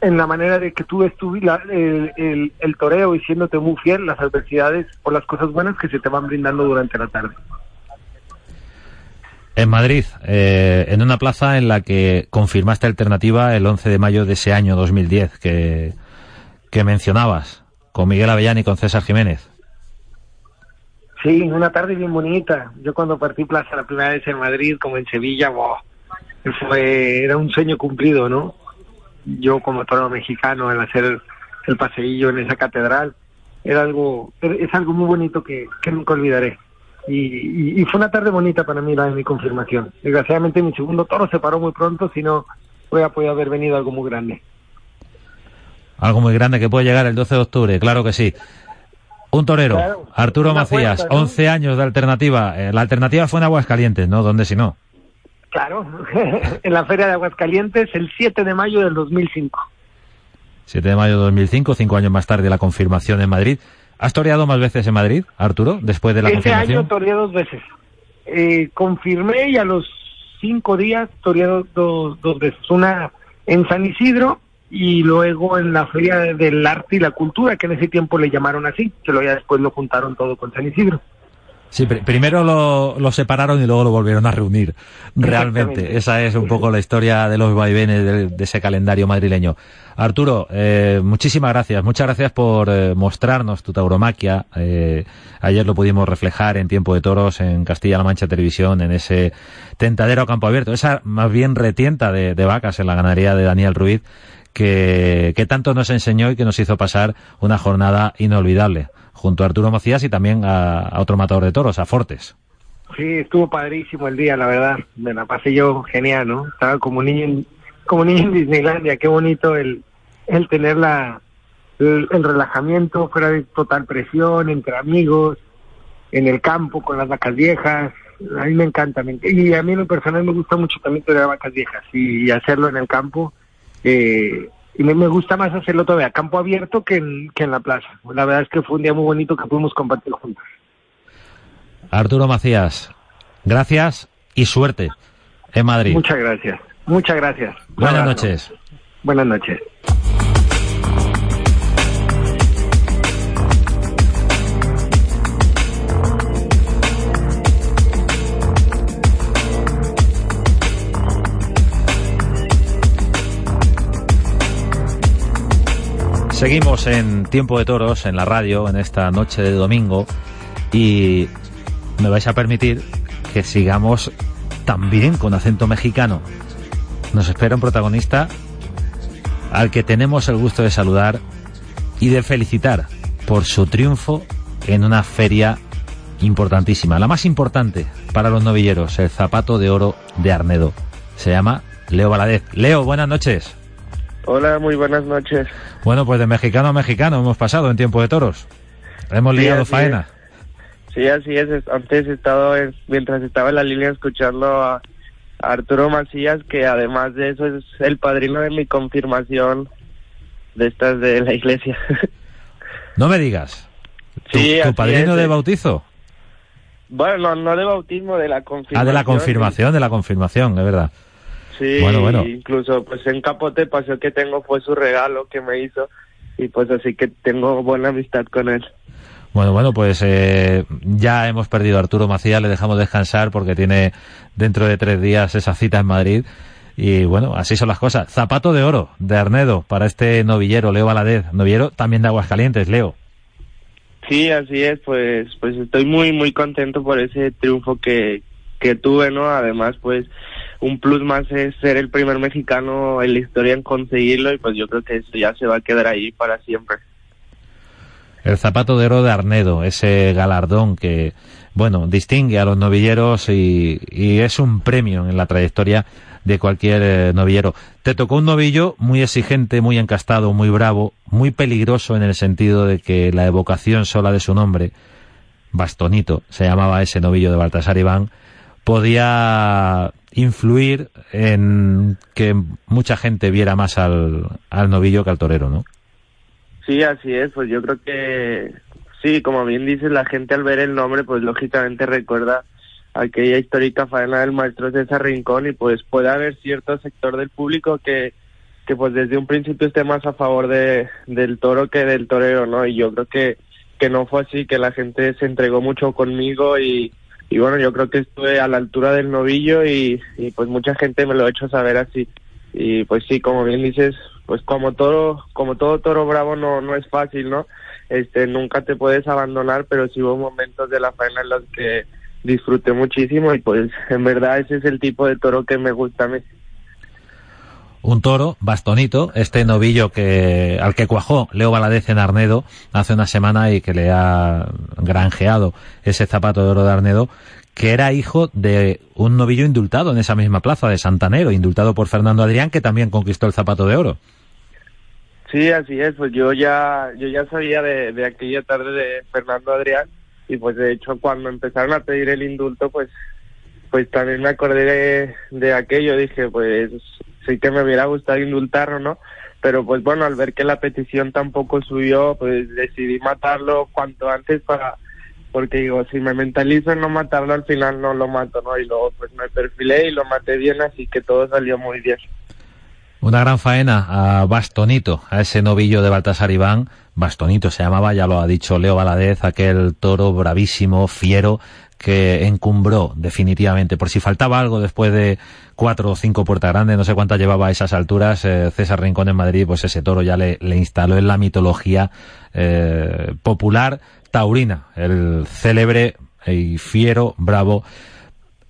en la manera de que tú la, el, el, el, toreo y siéndote muy fiel las adversidades o las cosas buenas que se te van brindando durante la tarde. En Madrid, eh, en una plaza en la que confirmaste alternativa el 11 de mayo de ese año 2010 que, que mencionabas, con Miguel Avellán y con César Jiménez. Sí, una tarde bien bonita. Yo cuando partí plaza la primera vez en Madrid, como en Sevilla, wow, fue, era un sueño cumplido, ¿no? yo como toro mexicano el hacer el paseillo en esa catedral era algo es algo muy bonito que, nunca olvidaré y, fue una tarde bonita para mí la de mi confirmación desgraciadamente mi segundo toro se paró muy pronto si no hubiera podido haber venido algo muy grande algo muy grande que puede llegar el 12 de octubre claro que sí un torero, claro, Arturo Macías, cuenta, ¿no? 11 años de alternativa. Eh, la alternativa fue en Aguascalientes, ¿no? ¿Dónde si no? Claro, en la Feria de Aguascalientes el 7 de mayo del 2005. 7 de mayo de 2005, cinco años más tarde la confirmación en Madrid. ¿Has toreado más veces en Madrid, Arturo, después de la Ese confirmación? año toreé dos veces. Eh, confirmé y a los cinco días toreé dos, dos veces. Una en San Isidro y luego en la Feria del Arte y la Cultura, que en ese tiempo le llamaron así, que luego ya después lo juntaron todo con San Isidro. Sí, pr primero lo, lo, separaron y luego lo volvieron a reunir. Realmente, esa es un poco la historia de los vaivenes de, de ese calendario madrileño. Arturo, eh, muchísimas gracias. Muchas gracias por eh, mostrarnos tu tauromaquia. Eh, ayer lo pudimos reflejar en Tiempo de Toros, en Castilla-La Mancha Televisión, en ese tentadero a campo abierto. Esa más bien retienta de, de vacas en la ganadería de Daniel Ruiz que, tanto nos enseñó y que nos hizo pasar una jornada inolvidable junto a Arturo Macías y también a, otro matador de toros, a Fortes. Sí, estuvo padrísimo el día, la verdad. Me la pasé yo genial, ¿no? Estaba como niño como niño en Disneylandia. Qué bonito el, el tener la, el, el, relajamiento fuera de total presión, entre amigos, en el campo, con las vacas viejas. A mí me encanta. Me, y a mí en lo personal me gusta mucho también tener vacas viejas y hacerlo en el campo. Eh, y me, me, gusta más hacerlo todavía a campo abierto que en, que en la plaza. La verdad es que fue un día muy bonito que pudimos compartir juntos. Arturo Macías, gracias y suerte en Madrid. Muchas gracias, muchas gracias. Buenas noches. Buenas noches. Seguimos en Tiempo de Toros, en la radio, en esta noche de domingo, y me vais a permitir que sigamos también con acento mexicano. Nos espera un protagonista al que tenemos el gusto de saludar y de felicitar por su triunfo en una feria importantísima, la más importante para los novilleros, el zapato de oro de Arnedo. Se llama Leo Valadez. Leo, buenas noches. Hola, muy buenas noches. Bueno, pues de mexicano a mexicano hemos pasado en tiempo de toros. Hemos liado faena. Es. Sí, así es. Antes he estado, en, mientras estaba en la línea escuchando a, Arturo Macías, que además de eso es el padrino de mi confirmación de estas de la iglesia. No me digas. ¿Tu, Sí, tu padrino es, de eh. bautizo? bueno, no, no de bautismo, de la confirmación. Ah, de la confirmación, de la confirmación, es verdad. Sí, Bueno, bueno. incluso pues en Capote pasó que tengo fue su regalo que me hizo y pues así que tengo buena amistad con él. Bueno, bueno, pues eh, ya hemos perdido a Arturo Macías, le dejamos descansar porque tiene dentro de tres días esa cita en Madrid. Y bueno, así son las cosas. Zapato de oro de Arnedo para este novillero, Leo Valadez. Novillero también de Aguascalientes, Leo. Sí, así es, pues pues estoy muy muy contento por ese triunfo que, que tuve, ¿no? Además, pues un plus más es ser el primer mexicano en la historia en conseguirlo y pues yo creo que eso ya se va a quedar ahí para siempre. El zapato de oro de Arnedo, ese galardón que, bueno, distingue a los novilleros y, es un premio en la trayectoria de cualquier eh, novillero. Te tocó un novillo muy exigente, muy encastado, muy bravo, muy peligroso en el sentido de que la evocación sola de su nombre, Bastonito, se llamaba ese novillo de Baltasar Iván, podía influir en que mucha gente viera más al, al novillo que al torero, ¿no? Sí, así es, pues yo creo que sí, como bien dices, la gente al ver el nombre, pues lógicamente recuerda aquella histórica faena del maestro César Rincón y pues puede haber cierto sector del público que, que pues desde un principio esté más a favor de, del toro que del torero, ¿no? Y yo creo que, que no fue así, que la gente se entregó mucho conmigo y, y bueno, yo creo que estuve a la altura del novillo y, pues mucha gente me lo ha hecho saber así. Y pues sí, como bien dices, pues como toro, como todo toro bravo no, no es fácil, ¿no? Este, nunca te puedes abandonar, pero sí hubo momentos de la faena en los que disfruté muchísimo y pues en verdad ese es el tipo de toro que me gusta a. un toro, bastonito, este novillo que al que cuajó Leo Valadez en Arnedo hace una semana y que le ha granjeado ese zapato de oro de Arnedo, que era hijo de un novillo indultado en esa misma plaza de Santanero, indultado por Fernando Adrián, que también conquistó el zapato de oro. Sí, así es, pues yo ya, yo ya sabía de, de aquella tarde de Fernando Adrián y pues de hecho cuando empezaron a pedir el indulto pues pues también me acordé de, de aquello, dije pues sí que me hubiera gustado indultarlo, ¿no? Pero pues bueno, al ver que la petición tampoco subió, pues decidí matarlo cuanto antes para, porque digo, si me mentalizo en no matarlo al final no lo mato, ¿no? Y luego pues me perfilé y lo maté bien, así que todo salió muy bien. Una gran faena a Bastonito, a ese novillo de Baltasar Iván. Bastonito se llamaba, ya lo ha dicho Leo Valadez, aquel toro bravísimo, fiero, que encumbró definitivamente. Por si faltaba algo después de cuatro o cinco puertas grandes, no sé cuántas llevaba a esas alturas, eh, César Rincón en Madrid, pues ese toro ya le, le instaló en la mitología eh, popular taurina, el célebre y fiero, bravo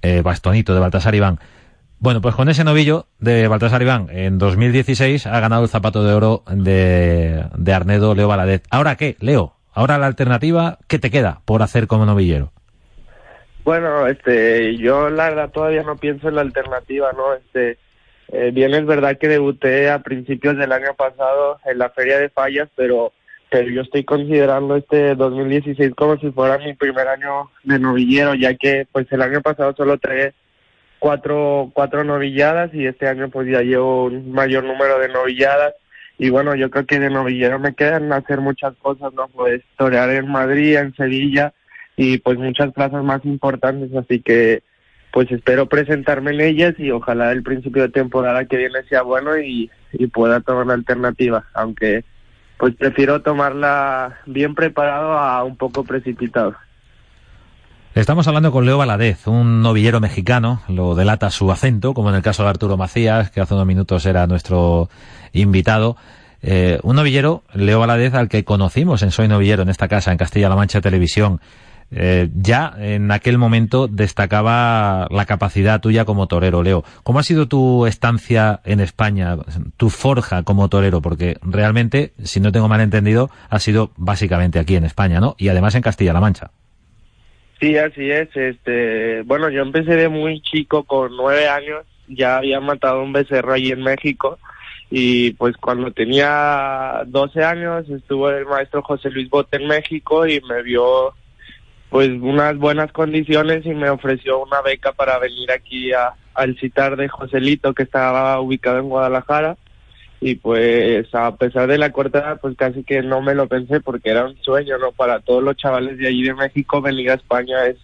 eh, Bastonito de Baltasar Iván. Bueno, pues con ese novillo de Baltasar Iván en 2016 ha ganado el zapato de oro de, de Arnedo Leo Valadez. ¿Ahora qué, Leo? Ahora la alternativa, ¿qué te queda por hacer como novillero? Bueno, este, yo la verdad todavía no pienso en la alternativa, ¿no? Este, eh, bien es verdad que debuté a principios del año pasado en la Feria de Fallas, pero, pero yo estoy considerando este 2016 como si fuera mi primer año de novillero, ya que pues el año pasado solo traje cuatro, cuatro novilladas y este año pues ya llevo un mayor número de novilladas. Y bueno, yo creo que de novillero me quedan hacer muchas cosas, ¿no? Pues torear en Madrid, en Sevilla y pues muchas plazas más importantes, así que pues espero presentarme en ellas y ojalá el principio de temporada que viene sea bueno y, y pueda tomar la alternativa, aunque pues prefiero tomarla bien preparado a un poco precipitado. Estamos hablando con Leo Valadez, un novillero mexicano, lo delata su acento, como en el caso de Arturo Macías, que hace unos minutos era nuestro invitado. Eh, un novillero, Leo Valadez, al que conocimos en Soy Novillero, en esta casa, en Castilla-La Mancha Televisión. Eh, ya en aquel momento destacaba la capacidad tuya como torero, Leo. ¿Cómo ha sido tu estancia en España, tu forja como torero? Porque realmente, si no tengo mal entendido, ha sido básicamente aquí en España, ¿no? Y además en Castilla-La Mancha. Sí, así es. Este, bueno, yo empecé de muy chico, con nueve años, ya había matado un becerro allí en México y pues cuando tenía 12 años estuvo el maestro José Luis Bote en México y me vio pues unas buenas condiciones y me ofreció una beca para venir aquí a, al citar de Joselito que estaba ubicado en Guadalajara. Y pues a pesar de la corta pues casi que no me lo pensé porque era un sueño no para todos los chavales de allí de México venir a España es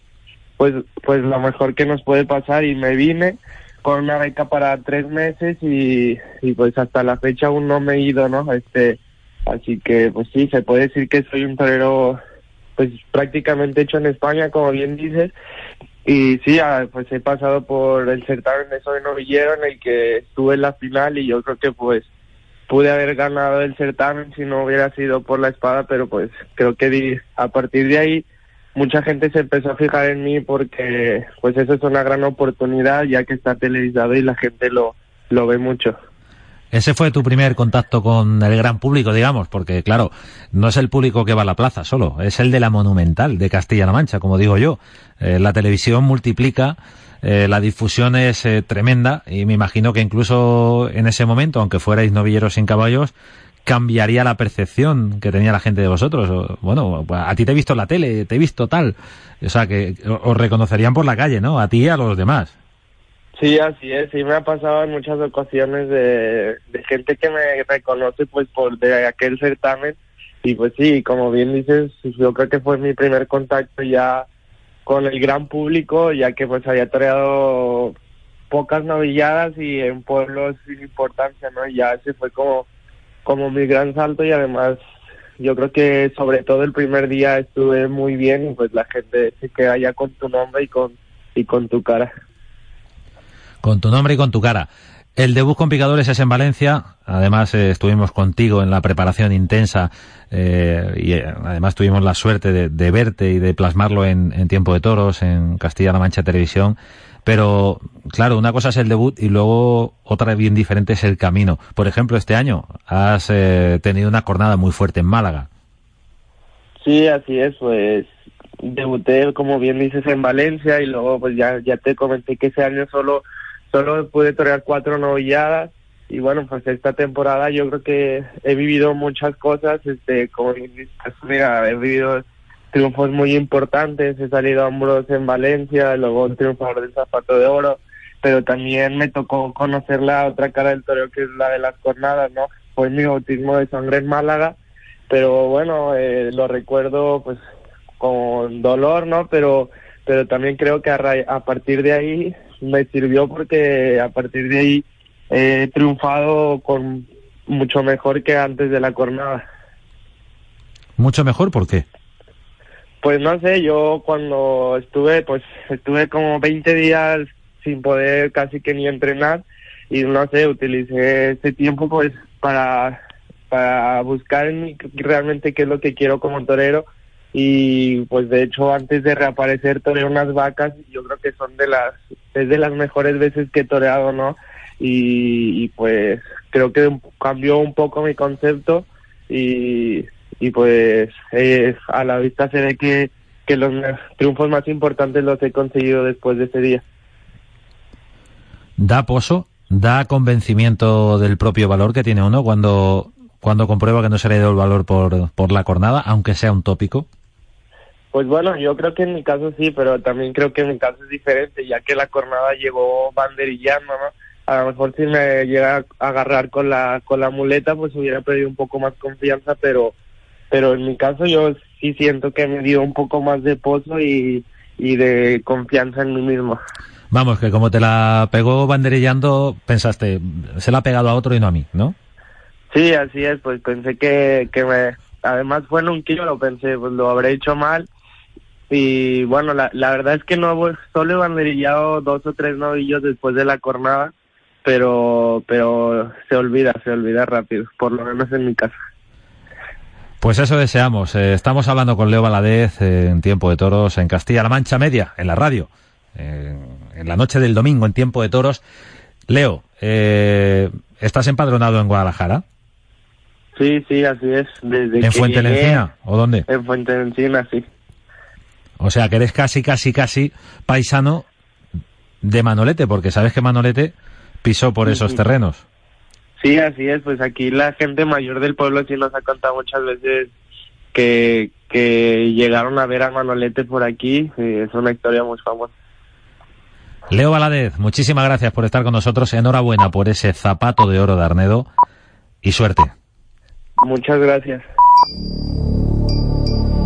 pues pues lo mejor que nos puede pasar. Y me vine con una beca para tres meses y, y pues hasta la fecha aún no me he ido no este así que pues sí se puede decir que soy un torero pues prácticamente hecho en España como bien dices y sí, ah, pues he pasado por el certamen de Soy Novillero en el que estuve en la final y yo creo que pues pude haber ganado el certamen si no hubiera sido por la espada, pero pues creo que a partir de ahí mucha gente se empezó a fijar en mí porque pues eso es una gran oportunidad ya que está televisado y la gente lo, lo ve mucho. Ese fue tu primer contacto con el gran público, digamos, porque claro, no es el público que va a la plaza solo, es el de la Monumental de Castilla-La Mancha, como digo yo. Eh, la televisión multiplica, eh, la difusión es eh, tremenda y me imagino que incluso en ese momento, aunque fuerais novilleros sin caballos, cambiaría la percepción que tenía la gente de vosotros. bueno, a ti te he visto en la tele, te he visto tal. O sea, que os reconocerían por la calle, ¿no? A ti y a los demás. Sí, así es, sí me ha pasado en muchas ocasiones de, gente que me reconoce pues por de aquel certamen y pues sí, como bien dices, yo creo que fue mi primer contacto ya con el gran público, ya que pues había traído pocas novilladas y en pueblos sin importancia, ¿no? Y ya ese fue como, como mi gran salto y además yo creo que sobre todo el primer día estuve muy bien y pues la gente se queda ya con tu nombre y con, y con tu cara con tu nombre y con tu cara. El debut con picadores es en Valencia. Además, eh, estuvimos contigo en la preparación intensa eh, y eh, además tuvimos la suerte de, verte y de plasmarlo en, Tiempo de Toros, en Castilla-La Mancha Televisión. Pero, claro, una cosa es el debut y luego otra bien diferente es el camino. Por ejemplo, este año has tenido una jornada muy fuerte en Málaga. Sí, así es, pues debuté, como bien dices, en Valencia y luego pues ya, ya te comenté que ese año solo solo pude torear cuatro novilladas y bueno, pues esta temporada yo creo que he vivido muchas cosas, este, como mira, he vivido triunfos muy importantes, he salido a hombros en Valencia, luego un triunfador del zapato de oro, pero también me tocó conocer la otra cara del toreo que es la de las jornadas, ¿no? Fue mi bautismo de sangre en Málaga, pero bueno, eh, lo recuerdo pues con dolor, ¿no? Pero pero también creo que a, a partir de ahí me sirvió porque a partir de ahí he triunfado con mucho mejor que antes de la jornada. ¿Mucho mejor? ¿Por qué? Pues no sé, yo cuando estuve, pues estuve como 20 días sin poder casi que ni entrenar y no sé, utilicé ese tiempo pues para, para buscar en realmente qué es lo que quiero como torero y pues de hecho antes de reaparecer toreé unas vacas y yo creo que son de las es de las mejores veces que he toreado no y, pues creo que cambió un poco mi concepto y, y pues eh, a la vista se ve que, que los triunfos más importantes los he conseguido después de ese día. Da pozo da convencimiento del propio valor que tiene uno cuando cuando comprueba que no se le ido el valor por, por la cornada, aunque sea un tópico? Pues bueno, yo creo que en mi caso sí, pero también creo que en mi caso es diferente, ya que la cornada llegó banderillando, ¿no? A lo mejor si me llega a agarrar con la con la muleta, pues hubiera perdido un poco más confianza, pero pero en mi caso yo sí siento que me dio un poco más de pozo y, y de confianza en mí mismo. Vamos, que como te la pegó banderillando, pensaste, se la ha pegado a otro y no a mí, ¿no? Sí, así es, pues pensé que, que me... Además fue en un kilo, lo pensé, pues lo habré hecho mal y bueno, la, la verdad es que no solo he banderillado dos o tres novillos después de la cornada, pero, pero se olvida, se olvida rápido, por lo menos en mi casa. Pues eso deseamos. Eh, estamos hablando con Leo Valadez eh, en Tiempo de Toros en Castilla-La Mancha Media, en la radio, en la noche del domingo en Tiempo de Toros. Leo, eh, ¿estás empadronado en Guadalajara? Sí, sí, así es. Desde ¿En Fuente Encina o dónde? En Fuente Encina, sí. O sea que eres casi, casi, casi paisano de Manolete, porque sabes que Manolete pisó por esos terrenos. Sí, así es. Pues aquí la gente mayor del pueblo sí nos ha contado muchas veces que, que llegaron a ver a Manolete por aquí. es una historia muy famosa. Leo Valadez, muchísimas gracias por estar con nosotros. Enhorabuena por ese zapato de oro de Arnedo y suerte. Muchas gracias.